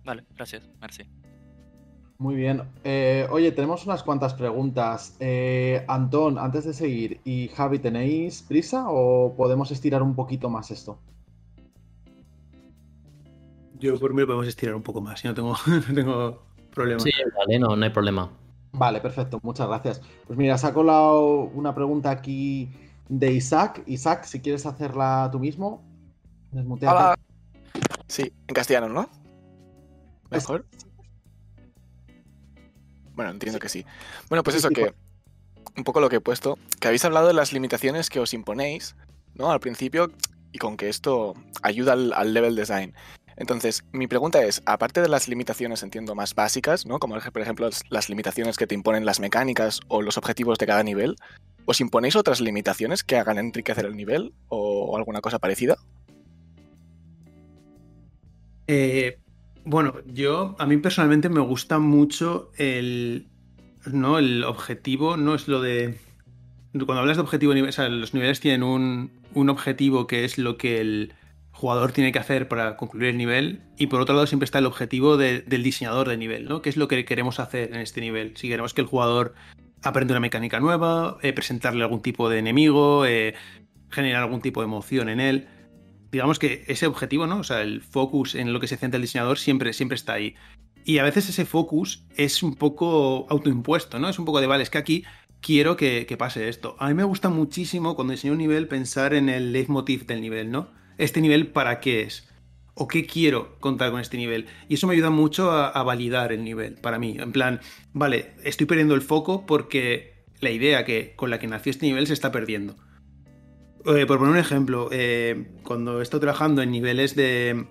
Vale, gracias, merci. Muy bien. Eh, oye, tenemos unas cuantas preguntas. Eh, Antón, antes de seguir, ¿y Javi, tenéis prisa o podemos estirar un poquito más esto? Yo por mí podemos estirar un poco más, si no tengo, no tengo problema. Sí, vale, no, no hay problema. Vale, perfecto, muchas gracias. Pues mira, se ha colado una pregunta aquí de Isaac. Isaac, si quieres hacerla tú mismo, desmuteate. Hola. Sí, en castellano, ¿no? Mejor. Es... Bueno, entiendo que sí. Bueno, pues eso que un poco lo que he puesto, que habéis hablado de las limitaciones que os imponéis, ¿no? Al principio y con que esto ayuda al, al level design. Entonces, mi pregunta es, aparte de las limitaciones, entiendo, más básicas, ¿no? Como por ejemplo las limitaciones que te imponen las mecánicas o los objetivos de cada nivel, ¿os imponéis otras limitaciones que hagan enriquecer el nivel o alguna cosa parecida? Eh, bueno, yo, a mí personalmente me gusta mucho el, ¿no? el objetivo, no es lo de... Cuando hablas de objetivo, o sea, los niveles tienen un, un objetivo que es lo que el jugador tiene que hacer para concluir el nivel y por otro lado siempre está el objetivo de, del diseñador de nivel, ¿no? ¿Qué es lo que queremos hacer en este nivel? Si queremos que el jugador aprender una mecánica nueva, eh, presentarle algún tipo de enemigo, eh, generar algún tipo de emoción en él. Digamos que ese objetivo, ¿no? O sea, el focus en lo que se centra el diseñador siempre, siempre está ahí. Y a veces ese focus es un poco autoimpuesto, ¿no? Es un poco de, vale, es que aquí quiero que, pase esto. A mí me gusta muchísimo cuando diseño un nivel pensar en el leitmotiv del nivel, ¿no? Este nivel, ¿para qué es? o qué quiero contar con este nivel. Y eso me ayuda mucho a, validar el nivel para mí. En plan, vale, estoy perdiendo el foco porque la idea que, con la que nació este nivel se está perdiendo. Eh, por poner un ejemplo, eh, cuando estoy trabajando en niveles de,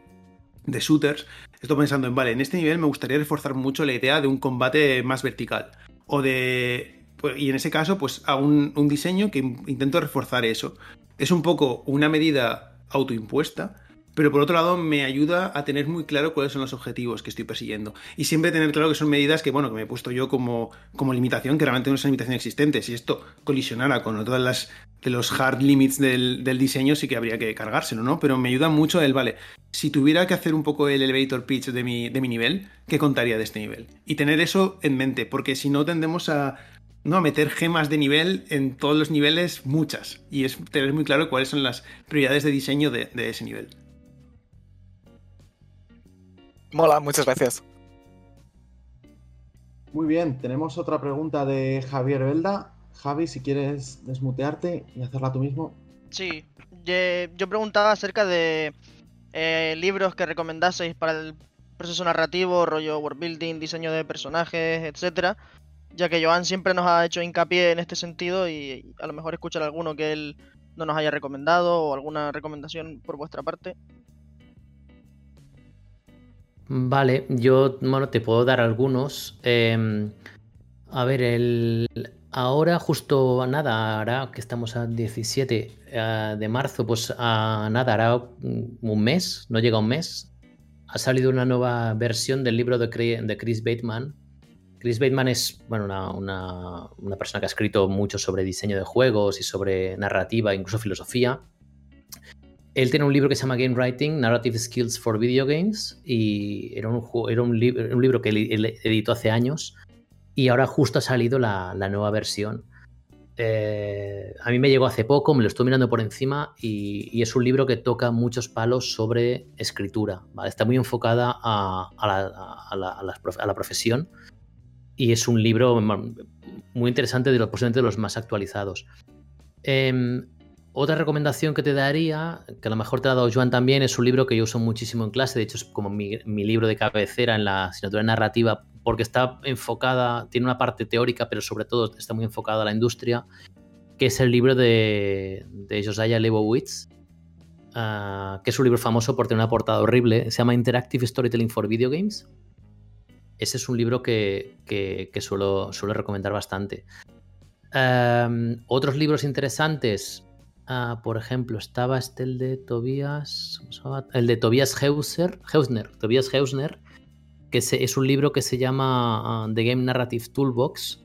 de shooters, estoy pensando en, vale, en este nivel me gustaría reforzar mucho la idea de un combate más vertical. O de... Pues, y en ese caso, pues un, un diseño que intento reforzar eso. Es un poco una medida autoimpuesta, pero por otro lado me ayuda a tener muy claro cuáles son los objetivos que estoy persiguiendo. Y siempre tener claro que son medidas que, bueno, que me he puesto yo como, como limitación, que realmente no es una limitación existente. Si esto colisionara con todas de los hard limits del, diseño, sí que habría que cargárselo, ¿no? Pero me ayuda mucho el, vale, si tuviera que hacer un poco el elevator pitch de mi, de mi nivel, ¿qué contaría de este nivel? Y tener eso en mente, porque si no tendemos a, ¿no? a meter gemas de nivel en todos los niveles, muchas. Y es tener muy claro cuáles son las prioridades de diseño de ese nivel. Mola, muchas gracias. Muy bien, tenemos otra pregunta de Javier Velda. Javi, si quieres desmutearte y hacerla tú mismo. Sí, yo preguntaba acerca de eh, libros que recomendaseis para el proceso narrativo, rollo world building, diseño de personajes, etcétera, ya que Joan siempre nos ha hecho hincapié en este sentido y a lo mejor escuchar alguno que él no nos haya recomendado o alguna recomendación por vuestra parte. Vale, yo bueno, te puedo dar algunos. Em, a ver, el, ahora justo nada, hará que estamos a 17 eh, de marzo, pues a nada, hará un mes, no llega un mes. Ha salido una nueva versión del libro de, Chris Bateman. Chris Bateman es bueno, una, una persona que ha escrito mucho sobre diseño de juegos y sobre narrativa, incluso filosofía. Él tiene un libro que se llama Game Writing, Narrative Skills for Video Games, y era un, libro que él, editó hace años, y ahora justo ha salido la, nueva versión. Eh, a mí me llegó hace poco, me lo estoy mirando por encima, y, es un libro que toca muchos palos sobre escritura. Está muy enfocada a, la, profesión, y es un libro muy interesante, de los, posiblemente de los más actualizados. Em, otra recomendación que te daría, que a lo mejor te ha dado Joan también, es un libro que yo uso muchísimo en clase, de hecho es como mi, libro de cabecera en la asignatura narrativa, porque está enfocada, tiene una parte teórica, pero sobre todo está muy enfocada a la industria, que es el libro de, Josiah Leibowitz, ah, que es un libro famoso por tener una portada horrible, se llama Interactive Storytelling for Video Games. Ese es un libro que, suelo, recomendar bastante. otros libros interesantes, Ah, por ejemplo, estaba este el de Tobias. El de Tobias Hausner, Tobias Hausner, que es un libro que se llama ah, The Game Narrative Toolbox.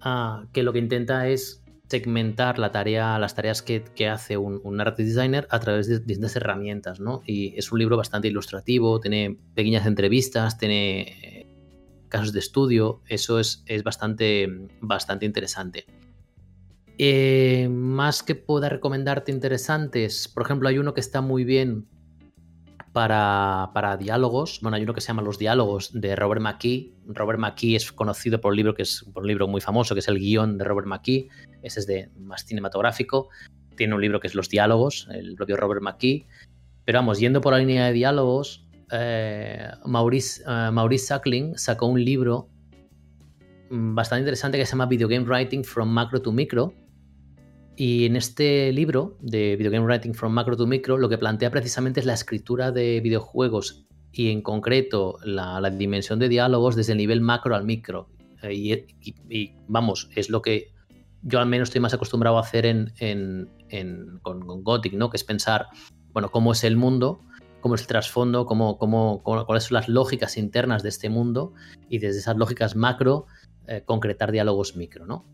Ah, que lo que intenta es segmentar la tarea, las tareas que, hace un, narrative designer a través de distintas herramientas, ¿no? Y es un libro bastante ilustrativo, tiene pequeñas entrevistas, tiene eh, casos de estudio, eso es, es bastante, bastante interesante. Eh, más que pueda recomendarte interesantes, por ejemplo, hay uno que está muy bien para, diálogos. Bueno, hay uno que se llama Los Diálogos de Robert McKee. Robert McKee es conocido por un libro que es un libro muy famoso, que es el guion de Robert McKee. Ese es de más cinematográfico. Tiene un libro que es Los Diálogos, el propio Robert McKee. Pero vamos, yendo por la línea de diálogos, eh, Maurice, uh, Maurice Sackling sacó un libro mm, bastante interesante que se llama Video Game Writing from Macro to Micro, y en este libro de Video Game Writing from Macro to Micro, lo que plantea precisamente es la escritura de videojuegos y en concreto la, dimensión de diálogos desde el nivel macro al micro. Eh, y, vamos, es lo que yo al menos estoy más acostumbrado a hacer en, con, Gothic, ¿no? Que es pensar, bueno, cómo es el mundo, cómo es el trasfondo, cómo, cómo, cuáles son las lógicas internas de este mundo y desde esas lógicas macro eh, concretar diálogos micro, ¿no?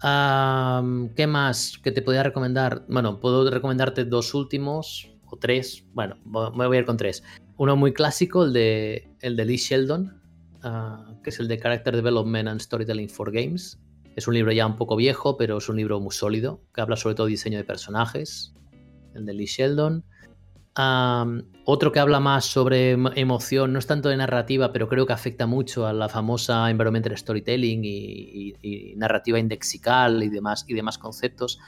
¿Qué más que te podría recomendar? Bueno, puedo recomendarte dos últimos o tres. Bueno, me voy a ir con tres. Uno muy clásico, el de, el de Lee Sheldon, ah, que es el de Character Development and Storytelling for Games. Es un libro ya un poco viejo, pero es un libro muy sólido, que habla sobre todo diseño de personajes, el de Lee Sheldon. Otro que habla más sobre emoción, no es tanto de narrativa, pero creo que afecta mucho a la famosa environmental storytelling y, narrativa indexical y demás, y demás conceptos,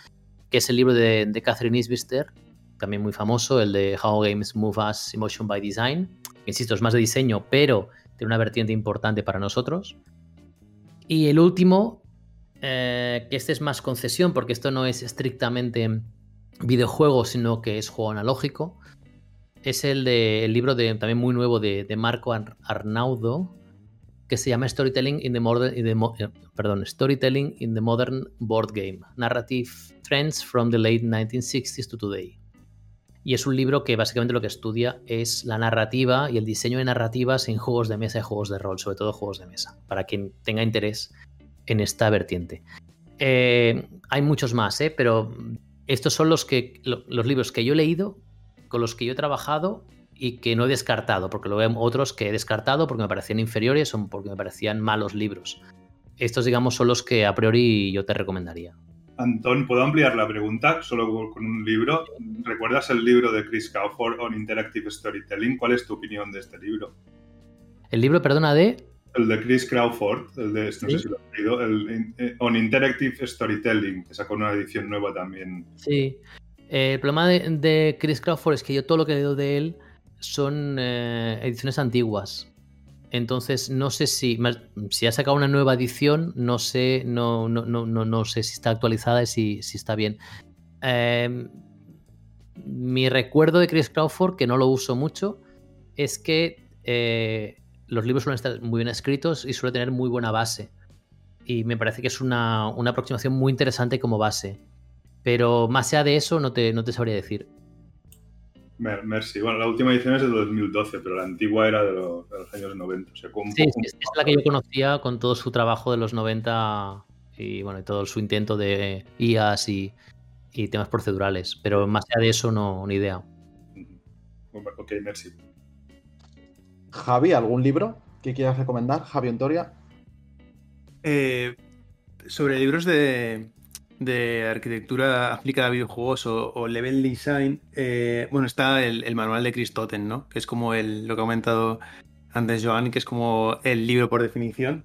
que es el libro de, Catherine Isbister, también muy famoso, el de How Games Move Us Emotion by Design. Insisto, es más de diseño, pero tiene una vertiente importante para nosotros. Y el último, eh, que este es más concesión, porque esto no es estrictamente videojuego, sino que es juego analógico, es el, de, libro de, también muy nuevo de, Marco Arnaudo, que se llama Storytelling in the, Modern, eh, perdón, Storytelling in the Modern Board Game, Narrative Trends from the Late 1960s to Today. Y es un libro que básicamente lo que estudia es la narrativa y el diseño de narrativas en juegos de mesa y juegos de rol, sobre todo juegos de mesa, para quien tenga interés en esta vertiente. Eh, hay muchos más, ¿eh? pero estos son los, que, los libros que yo he leído, con los que yo he trabajado y que no he descartado, porque luego hay otros que he descartado porque me parecían inferiores o porque me parecían malos libros. Estos, digamos, son los que a priori yo te recomendaría. Antón, ¿puedo ampliar la pregunta solo con un libro? ¿Recuerdas el libro de Chris Crawford on Interactive Storytelling? ¿Cuál es tu opinión de este libro? El libro, perdona, de... El de Chris Crawford, el de, no sé si lo has leído, el eh, On Interactive Storytelling, que sacó una edición nueva también. Sí. Eh, el problema de, Chris Crawford es que yo todo lo que he leído de él son eh, ediciones antiguas. Entonces, no sé si, si ha sacado una nueva edición, no sé, no, no, no, no sé si está actualizada y si, si está bien. Em, mi recuerdo de Chris Crawford, que no lo uso mucho, es que eh, los libros suelen estar muy bien escritos y suele tener muy buena base. Y me parece que es una, una aproximación muy interesante como base. Pero más allá de eso, no te, no te sabría decir. Merci. Bueno, la última edición es de 2012, pero la antigua era de los, años 90. sí, es la que yo conocía con todo su trabajo de los 90 y bueno, todo su intento de IAS y, temas procedurales. Pero más allá de eso, no, ni idea. Ok, merci. Javi, ¿algún libro que quieras recomendar? Javi Ontoria. Eh, sobre libros de, de arquitectura aplicada a videojuegos o, level design, eh, bueno, está el, manual de Chris Totten, ¿no? Que es como el, lo que ha comentado antes Joan, que es como el libro por definición.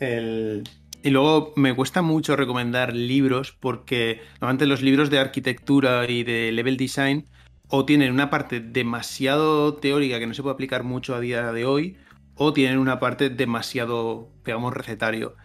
y luego me cuesta mucho recomendar libros porque normalmente los libros de arquitectura y de level design o tienen una parte demasiado teórica que no se puede aplicar mucho a día de hoy o tienen una parte demasiado, digamos, recetario.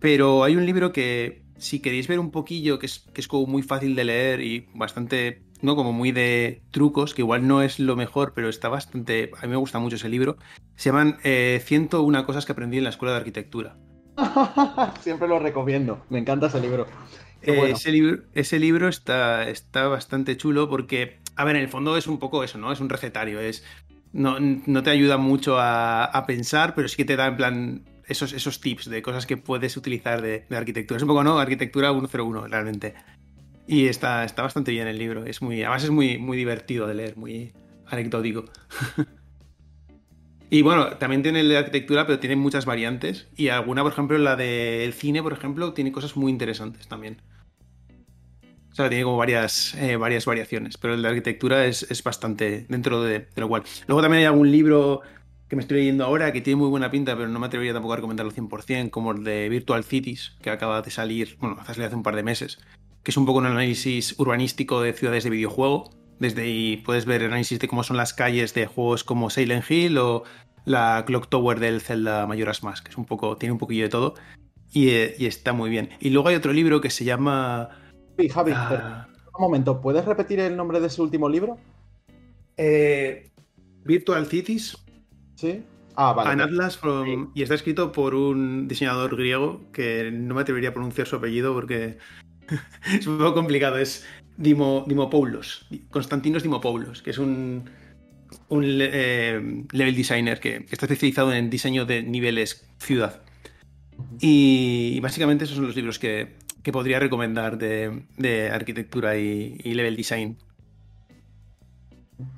Pero hay un libro que si queréis ver un poquillo, que es, que es como muy fácil de leer y bastante, ¿no? Como muy de trucos, que igual no es lo mejor, pero está bastante, a mí me gusta mucho ese libro, se llaman eh, 101 cosas que aprendí en la escuela de arquitectura. Siempre lo recomiendo, me encanta ese libro. Eh, ese libro, ese libro está, está bastante chulo porque, a ver, en el fondo es un poco eso, ¿no? Es un recetario, es... No, no te ayuda mucho a, a pensar, pero sí que te da en plan esos, esos tips de cosas que puedes utilizar de, arquitectura. Es un poco, ¿no? Arquitectura 101, realmente. Y está, está bastante bien el libro. Es muy, además es muy, muy divertido de leer, muy anecdótico. y bueno, también tiene el de arquitectura, pero tiene muchas variantes. Y alguna, por ejemplo, la del cine, por ejemplo, tiene cosas muy interesantes también. O sea, tiene como varias, eh, varias variaciones, pero el de arquitectura es, es bastante dentro de, de, lo cual. Luego también hay algún libro que me estoy leyendo ahora, que tiene muy buena pinta, pero no me atrevería tampoco a recomendarlo 100%, como el de Virtual Cities, que acaba de salir, bueno, hace un par de meses, que es un poco un análisis urbanístico de ciudades de videojuego. Desde ahí puedes ver análisis de cómo son las calles de juegos como Silent Hill o la Clock Tower del Zelda Majora's Mask, que es un poco, tiene un poquillo de todo y, eh, está muy bien. Y luego hay otro libro que se llama... Sí, Javi, ah. un momento, ¿puedes repetir el nombre de ese último libro? Eh, Virtual Cities Sí. Ah, vale. An Atlas y está escrito por un diseñador griego que no me atrevería a pronunciar su apellido porque es un poco complicado. Es Dimo, Dimopoulos, Constantinos Dimopoulos, que es un, un eh, level designer que, está especializado en diseño de niveles ciudad. Y, básicamente esos son los libros que, podría recomendar de, arquitectura y, y, level design.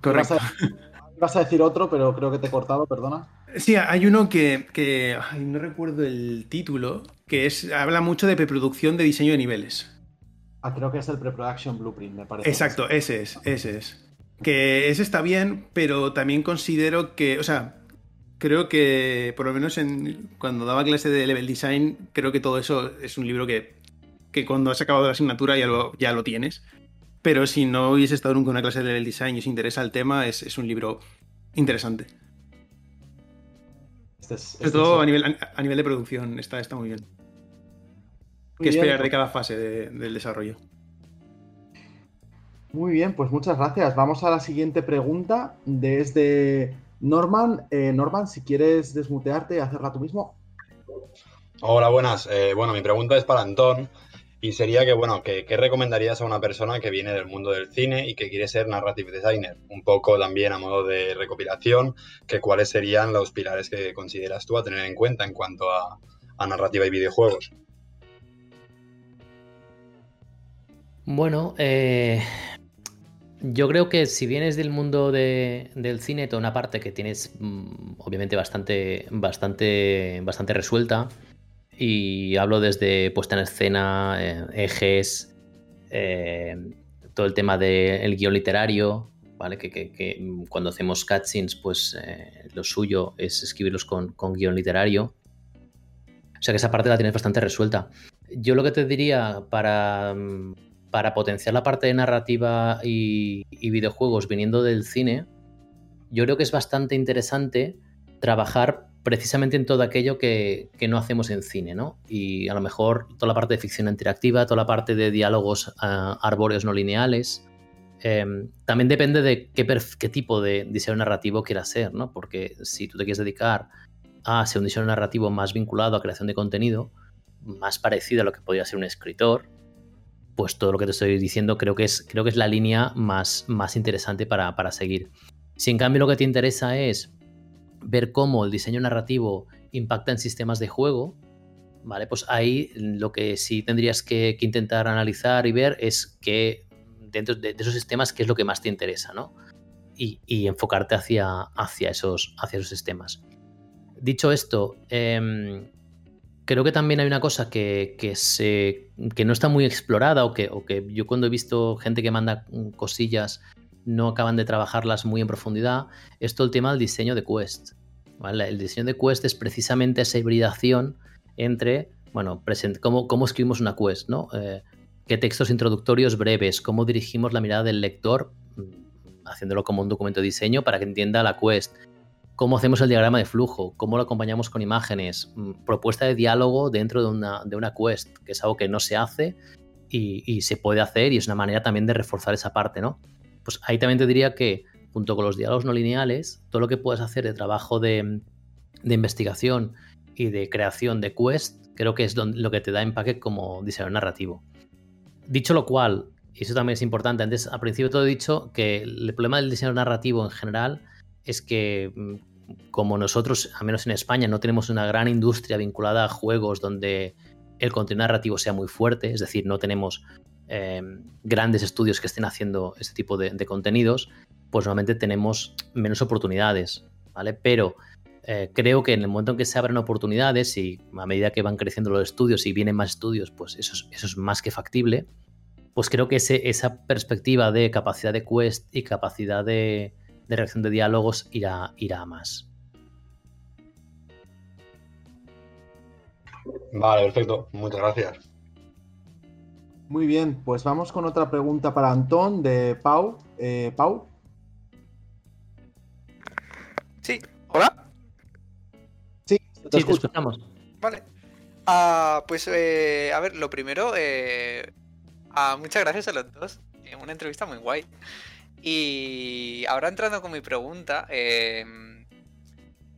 Correcto. Vas a decir otro, pero creo que te he cortado, perdona. Sí, hay uno que, que ay, no recuerdo el título, que es habla mucho de preproducción de diseño de niveles. Ah, creo que es el Pre-Production Blueprint, me parece. Exacto, ese es, ese es. Que ese está bien, pero también considero que, o sea, creo que, por lo menos en, cuando daba clase de level design, creo que todo eso es un libro que, que cuando has acabado la asignatura ya lo, ya lo tienes. Pero si no hubiese estado nunca en una clase de level design y os interesa el tema, es, es un libro interesante. Este es- Sobre este todo es- a nivel, a nivel de producción, está, está muy bien. Muy que bien, esperar de pues- cada fase de- del desarrollo. Muy bien, pues muchas gracias. Vamos a la siguiente pregunta desde Norman. Eh, Norman, si quieres desmutearte y hacerla tú mismo. Hola, buenas. Eh, bueno, mi pregunta es para Antón y sería que, bueno, ¿qué recomendarías a una persona que viene del mundo del cine y que quiere ser narrative designer? Un poco también a modo de recopilación, que cuáles serían los pilares que consideras tú a tener en cuenta en cuanto a, narrativa y videojuegos. Bueno, eh, yo creo que si vienes del mundo de- del cine, toda una parte que tienes mm, obviamente bastante, bastante, bastante resuelta, y hablo desde puesta en escena, eh, ejes, eh, todo el tema del guion literario, ¿vale? Que, cuando hacemos cutscenes, pues eh, lo suyo es escribirlos con, con guion literario. O sea que esa parte la tienes bastante resuelta. Yo lo que te diría para, para potenciar la parte de narrativa y videojuegos viniendo del cine, yo creo que es bastante interesante trabajar precisamente en todo aquello que, que no hacemos en cine, ¿no? Y a lo mejor toda la parte de ficción interactiva, toda la parte de diálogos ah, arbóreos no lineales. Eh, también depende de qué tipo de diseño narrativo quieras ser, ¿no? Porque si tú te quieres dedicar a ser un diseño narrativo más vinculado a creación de contenido, más parecido a lo que podría ser un escritor, pues todo lo que te estoy diciendo creo que es, creo que es la línea más, más interesante para, para seguir. Si en cambio lo que te interesa es ver cómo el diseño narrativo impacta en sistemas de juego, ¿vale? Pues ahí lo que sí tendrías que, intentar analizar y ver es que dentro de, esos sistemas qué es lo que más te interesa, ¿no? Y, enfocarte hacia, hacia, esos, hacia esos sistemas. Dicho esto, em, creo que también hay una cosa que, que no está muy explorada o que, o que yo cuando he visto gente que manda mm, cosillas no acaban de trabajarlas muy en profundidad, es todo el tema del diseño de Quest. El diseño de Quest es precisamente esa hibridación entre, bueno, cómo, cómo escribimos una Quest, ¿no? Eh, qué textos introductorios breves, cómo dirigimos la mirada del lector, mm, haciéndolo como un documento de diseño para que entienda la Quest, cómo hacemos el diagrama de flujo, cómo lo acompañamos con imágenes, mm, propuesta de diálogo dentro de una, de una quest, que es algo que no se hace y, y se puede hacer y es una manera también de reforzar esa parte, ¿no? Pues ahí también te diría que, junto con los diálogos no lineales, todo lo que puedas hacer de trabajo de, investigación y de creación de quest, creo que es lo que te da empaque como diseñador narrativo. Dicho lo cual, y eso también es importante, antes al principio todo he dicho que el problema del diseño narrativo en general es que mm, como nosotros, al menos en España, no tenemos una gran industria vinculada a juegos donde el contenido narrativo sea muy fuerte, es decir, no tenemos eh, grandes estudios que estén haciendo este tipo de, contenidos, pues normalmente tenemos menos oportunidades, ¿vale? Pero eh, creo que en el momento en que se abren oportunidades y a medida que van creciendo los estudios y vienen más estudios, pues eso es, más que factible, pues creo que esa perspectiva de capacidad de quest y capacidad de, reacción de diálogos irá, irá más. Vale, perfecto. Muchas gracias. Muy bien, pues vamos con otra pregunta para Antón de Pau. Eh, Pau, Sí, hola. sí, te Sí, te escuchamos. Vale. Ah, pues, eh, a ver, lo primero, eh, ah, muchas gracias a los dos. eh, Una entrevista muy guay. Y ahora entrando con mi pregunta, eh,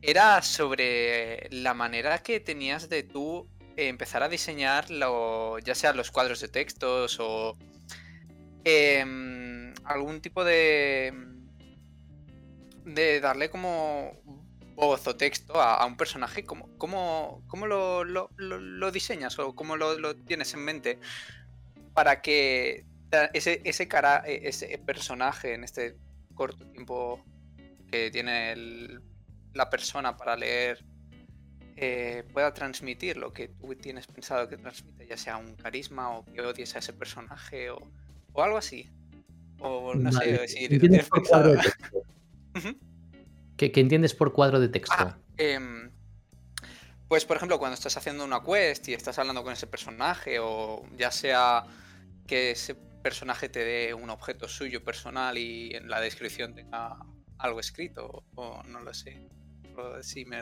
era sobre la manera que tenías de tú empezar a diseñar, lo, ya sea los cuadros de textos o em, algún tipo de de darle como voz o texto a, un personaje, ¿cómo, cómo, cómo lo, lo- lo- diseñas o cómo lo, tienes en mente para que ese, ese, cara, e- ese personaje en este corto tiempo que tiene la persona para leer eh, pueda transmitir lo que tú tienes pensado que transmite, ya sea un carisma o que odies a ese personaje o, algo así. O no sé, ¿Qué entiendes por cuadro de texto? ¿Qué, entiendes por cuadro de texto? Ah, em, pues, por ejemplo, cuando estás haciendo una quest y estás hablando con ese personaje, o ya sea que ese personaje te dé un objeto suyo personal y en la descripción tenga algo escrito, o, no lo sé. O si me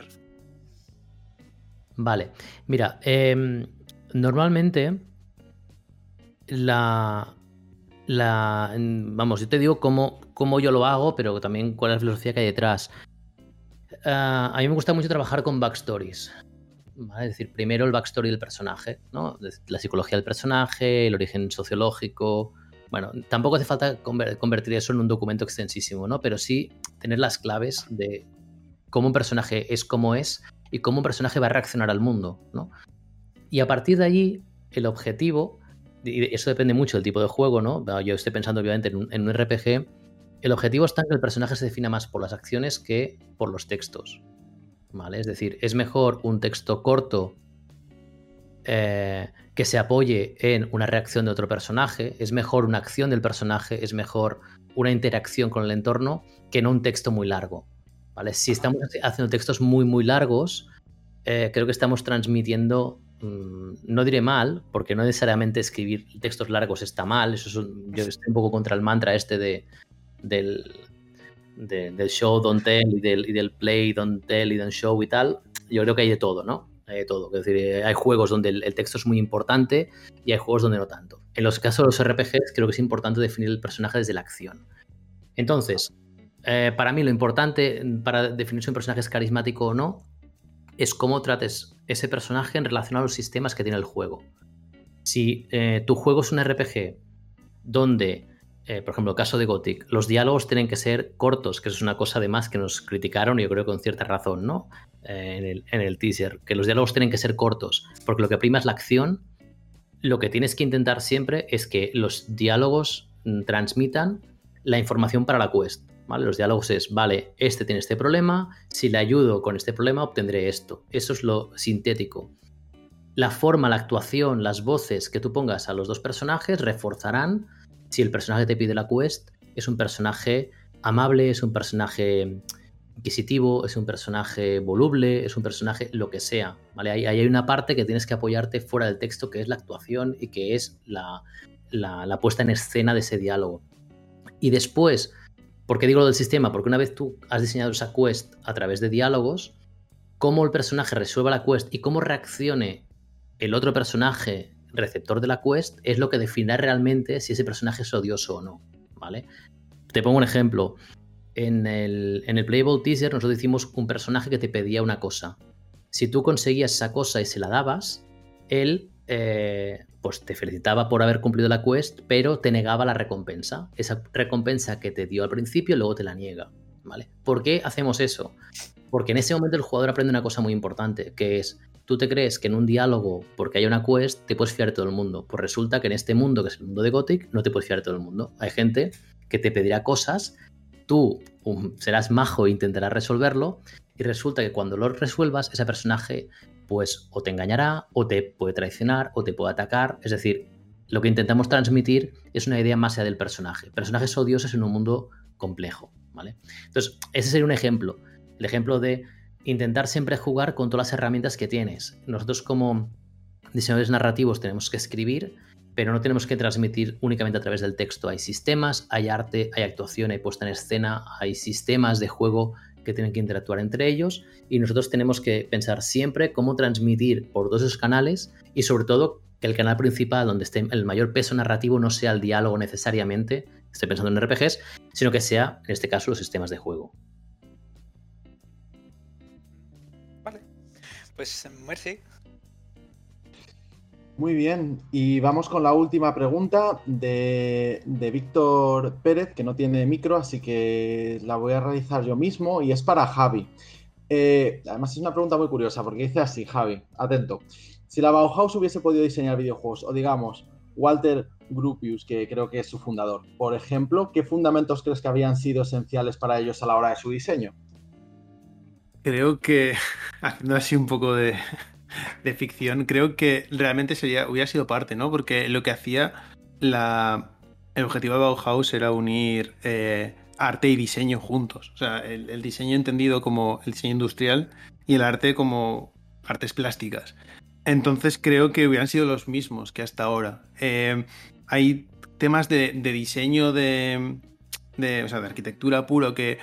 Vale, mira, em, normalmente la, la, vamos, yo te digo cómo, cómo, yo lo hago, pero también cuál es la filosofía que hay detrás. Ah, a mí me gusta mucho trabajar con backstories. Es decir, primero el backstory del personaje, ¿no? la psicología del personaje, el origen sociológico. Bueno, tampoco hace falta convertir eso en un documento extensísimo, ¿no? Pero sí tener las claves de cómo un personaje es como es y cómo un personaje va a reaccionar al mundo, ¿no? Y a partir de allí, el objetivo, y eso depende mucho del tipo de juego, ¿no? Yo estoy pensando obviamente en un, RPG, el objetivo está en que el personaje se defina más por las acciones que por los textos, ¿vale? Es decir, es mejor un texto corto eh, que se apoye en una reacción de otro personaje, es mejor una acción del personaje, es mejor una interacción con el entorno que no un texto muy largo. Si estamos haciendo textos muy, muy largos, eh, creo que estamos transmitiendo, mm, no diré mal, porque no necesariamente escribir textos largos está mal, eso yo estoy un poco contra el mantra este de, del, del show, don't tell, y del, play, don't tell y don't show y tal. Yo creo que hay de todo, ¿no? Hay de todo. Es decir, eh, hay juegos donde el, el texto es muy importante y hay juegos donde no tanto. En los casos de los RPGs creo que es importante definir el personaje desde la acción. Entonces, eh, para mí lo importante para definir si un personaje es carismático o no es cómo trates ese personaje en relación a los sistemas que tiene el juego. Si eh, tu juego es un RPG donde, eh, por ejemplo, el caso de Gothic, los diálogos tienen que ser cortos, que es una cosa además que nos criticaron, y yo creo con cierta razón, ¿no? en, el, en el teaser, que los diálogos tienen que ser cortos, porque lo que prima es la acción. Lo que tienes que intentar siempre es que los diálogos mm, transmitan la información para la quest. Los diálogos es, vale, este tiene este problema, si le ayudo con este problema obtendré esto. Eso es lo sintético. La forma, la actuación, las voces que tú pongas a los dos personajes reforzarán si el personaje te pide la quest es un personaje amable, es un personaje inquisitivo, es un personaje voluble, es un personaje lo que sea. ¿vale? Ahí, hay una parte que tienes que apoyarte fuera del texto, que es la actuación y que es la, la puesta en escena de ese diálogo. Y después, ¿Por qué digo lo del sistema? Porque una vez tú has diseñado esa quest a través de diálogos, cómo el personaje resuelva la quest y cómo reaccione el otro personaje receptor de la quest es lo que definirá realmente si ese personaje es odioso o no. ¿Vale? Te pongo un ejemplo. En el, en el Playable Teaser nosotros hicimos un personaje que te pedía una cosa. Si tú conseguías esa cosa y se la dabas, él eh, pues te felicitaba por haber cumplido la quest, pero te negaba la recompensa. Esa recompensa que te dio al principio, luego te la niega. ¿Vale? ¿Por qué hacemos eso? Porque en ese momento el jugador aprende una cosa muy importante, que es, tú te crees que en un diálogo, porque hay una quest, te puedes fiar de todo el mundo. Pues resulta que en este mundo, que es el mundo de Gothic, no te puedes fiar de todo el mundo. Hay gente que te pedirá cosas, tú um, serás majo e intentarás resolverlo, y resulta que cuando lo resuelvas, ese personaje pues o te engañará, o te puede traicionar, o te puede atacar. Es decir, lo que intentamos transmitir es una idea más allá del personaje. Personajes odiosos en un mundo complejo, ¿vale? Entonces, ese sería un ejemplo. El ejemplo de intentar siempre jugar con todas las herramientas que tienes. Nosotros como diseñadores narrativos tenemos que escribir, pero no tenemos que transmitir únicamente a través del texto. Hay sistemas, hay arte, hay actuación, hay puesta en escena, hay sistemas de juego que tienen que interactuar entre ellos y nosotros tenemos que pensar siempre cómo transmitir por todos esos canales y sobre todo que el canal principal donde esté el mayor peso narrativo no sea el diálogo necesariamente, estoy pensando en RPGs, sino que sea, en este caso, los sistemas de juego. Vale, pues merci. Muy bien, y vamos con la última pregunta de, Víctor Pérez, que no tiene micro, así que la voy a realizar yo mismo y es para Javi. Eh, además es una pregunta muy curiosa porque dice así, Javi, atento. Si la Bauhaus hubiese podido diseñar videojuegos, o digamos, Walter Grupius, que creo que es su fundador. Por ejemplo, ¿qué fundamentos crees que habrían sido esenciales para ellos a la hora de su diseño? Creo que, haciendo así un poco de, de ficción, creo que realmente sería, hubiera sido parte, ¿no? Porque lo que hacía la, el objetivo de Bauhaus era unir eh, arte y diseño juntos. O sea, el, diseño entendido como el diseño industrial y el arte como artes plásticas. Entonces creo que hubieran sido los mismos que hasta ahora. Eh, hay temas de, de diseño de, de, o sea, de arquitectura puro que,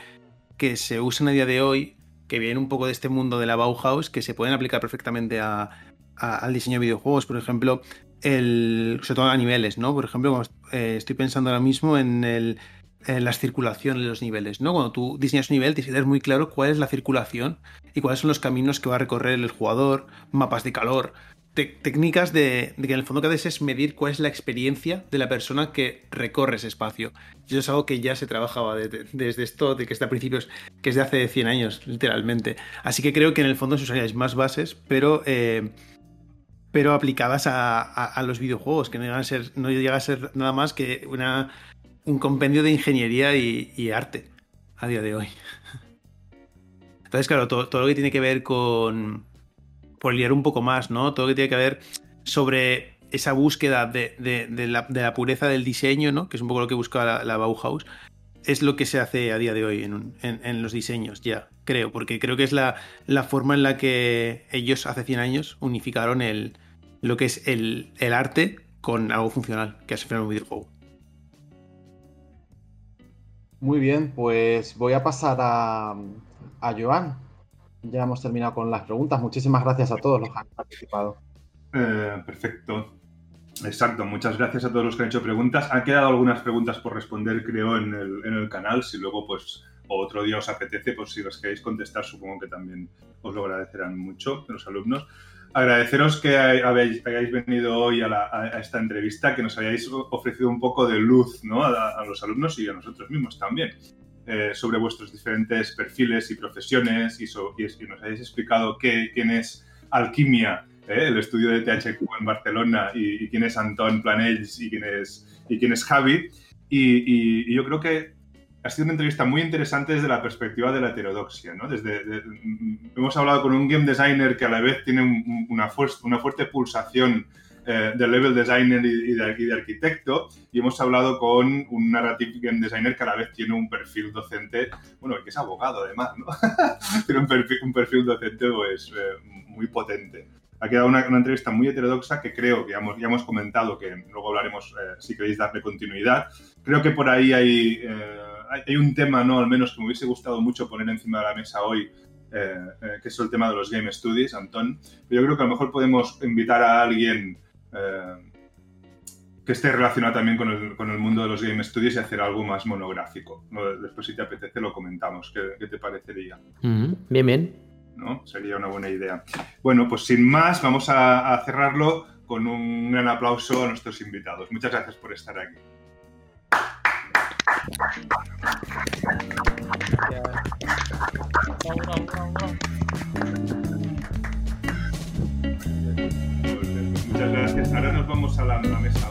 que se usan a día de hoy que vienen un poco de este mundo de la Bauhaus, que se pueden aplicar perfectamente a, al diseño de videojuegos. Por ejemplo, el, sobre todo a niveles, ¿no? Por ejemplo, eh, estoy pensando ahora mismo en, el, en las circulaciones de los niveles, ¿no? Cuando tú diseñas un nivel, tienes que tener muy claro cuál es la circulación y cuáles son los caminos que va a recorrer el jugador, mapas de calor, técnicas de, que en el fondo que haces es medir cuál es la experiencia de la persona que recorre ese espacio. Y eso es algo que ya se trabajaba de, de, desde esto, de que está a principios, que es de hace 100 años, literalmente. Así que creo que en el fondo se usaríais más bases, pero, eh, pero aplicadas a, a, a, los videojuegos, que no llega a ser, no llega a ser nada más que una, un compendio de ingeniería y, arte a día de hoy. Entonces, claro, todo, lo que tiene que ver con por liar un poco más, ¿no? Todo lo que tiene que ver sobre esa búsqueda de, la, pureza del diseño, ¿no? Que es un poco lo que busca la, Bauhaus. Es lo que se hace a día de hoy en, los diseños, ya, creo, porque creo que es la, forma en la que ellos hace 100 años unificaron el, lo que es el, arte con algo funcional, que es un videojuego. Muy bien, pues voy a pasar a, a Joan. Ya hemos terminado con las preguntas. Muchísimas gracias a todos los que han participado. Eh, perfecto. Exacto, muchas gracias a todos los que han hecho preguntas. Han quedado algunas preguntas por responder, creo, en el, en el canal. Si luego, pues, otro día os apetece, pues si las queréis contestar, supongo que también os lo agradecerán mucho los alumnos. Agradeceros que habéis, hayáis venido hoy a, la, a, esta entrevista, que nos hayáis ofrecido un poco de luz ¿no? a, a los alumnos y a nosotros mismos también. Eh, sobre vuestros diferentes perfiles y profesiones y, so, y, y nos hayáis explicado qué, quién es Alquimia, ¿eh? el estudio de THQ en Barcelona, y, y, quién es Antón Planells y quién es, y quién es Javi. Y, yo creo que ha sido una entrevista muy interesante desde la perspectiva de la heterodoxia. ¿no? Desde, de, hemos hablado con un game designer que a la vez tiene un, una, fuerte, una fuerte pulsación eh, de level designer y de, y de, arquitecto y hemos hablado con un narrative game designer que a la vez tiene un perfil docente, bueno, que es abogado además, ¿no? tiene un perfil, un perfil docente pues, eh, muy potente. Ha quedado una, una, entrevista muy heterodoxa que creo que ya hemos, ya hemos comentado, que luego hablaremos eh, si queréis darle continuidad. Creo que por ahí hay, eh, hay, un tema, ¿no? Al menos que me hubiese gustado mucho poner encima de la mesa hoy, eh, eh, que es el tema de los Game Studies, Antón. Pero yo creo que a lo mejor podemos invitar a alguien eh, que esté relacionado también con el, con el, mundo de los Game Studios y hacer algo más monográfico. ¿no? Después, si te apetece, lo comentamos. ¿Qué, qué te parecería? Mm. Bien, bien. ¿No? Sería una buena idea. Bueno, pues sin más, vamos a, a cerrarlo con un gran aplauso a nuestros invitados. Muchas gracias por estar aquí. Muchas gracias. Ahora nos vamos a la, la mesa.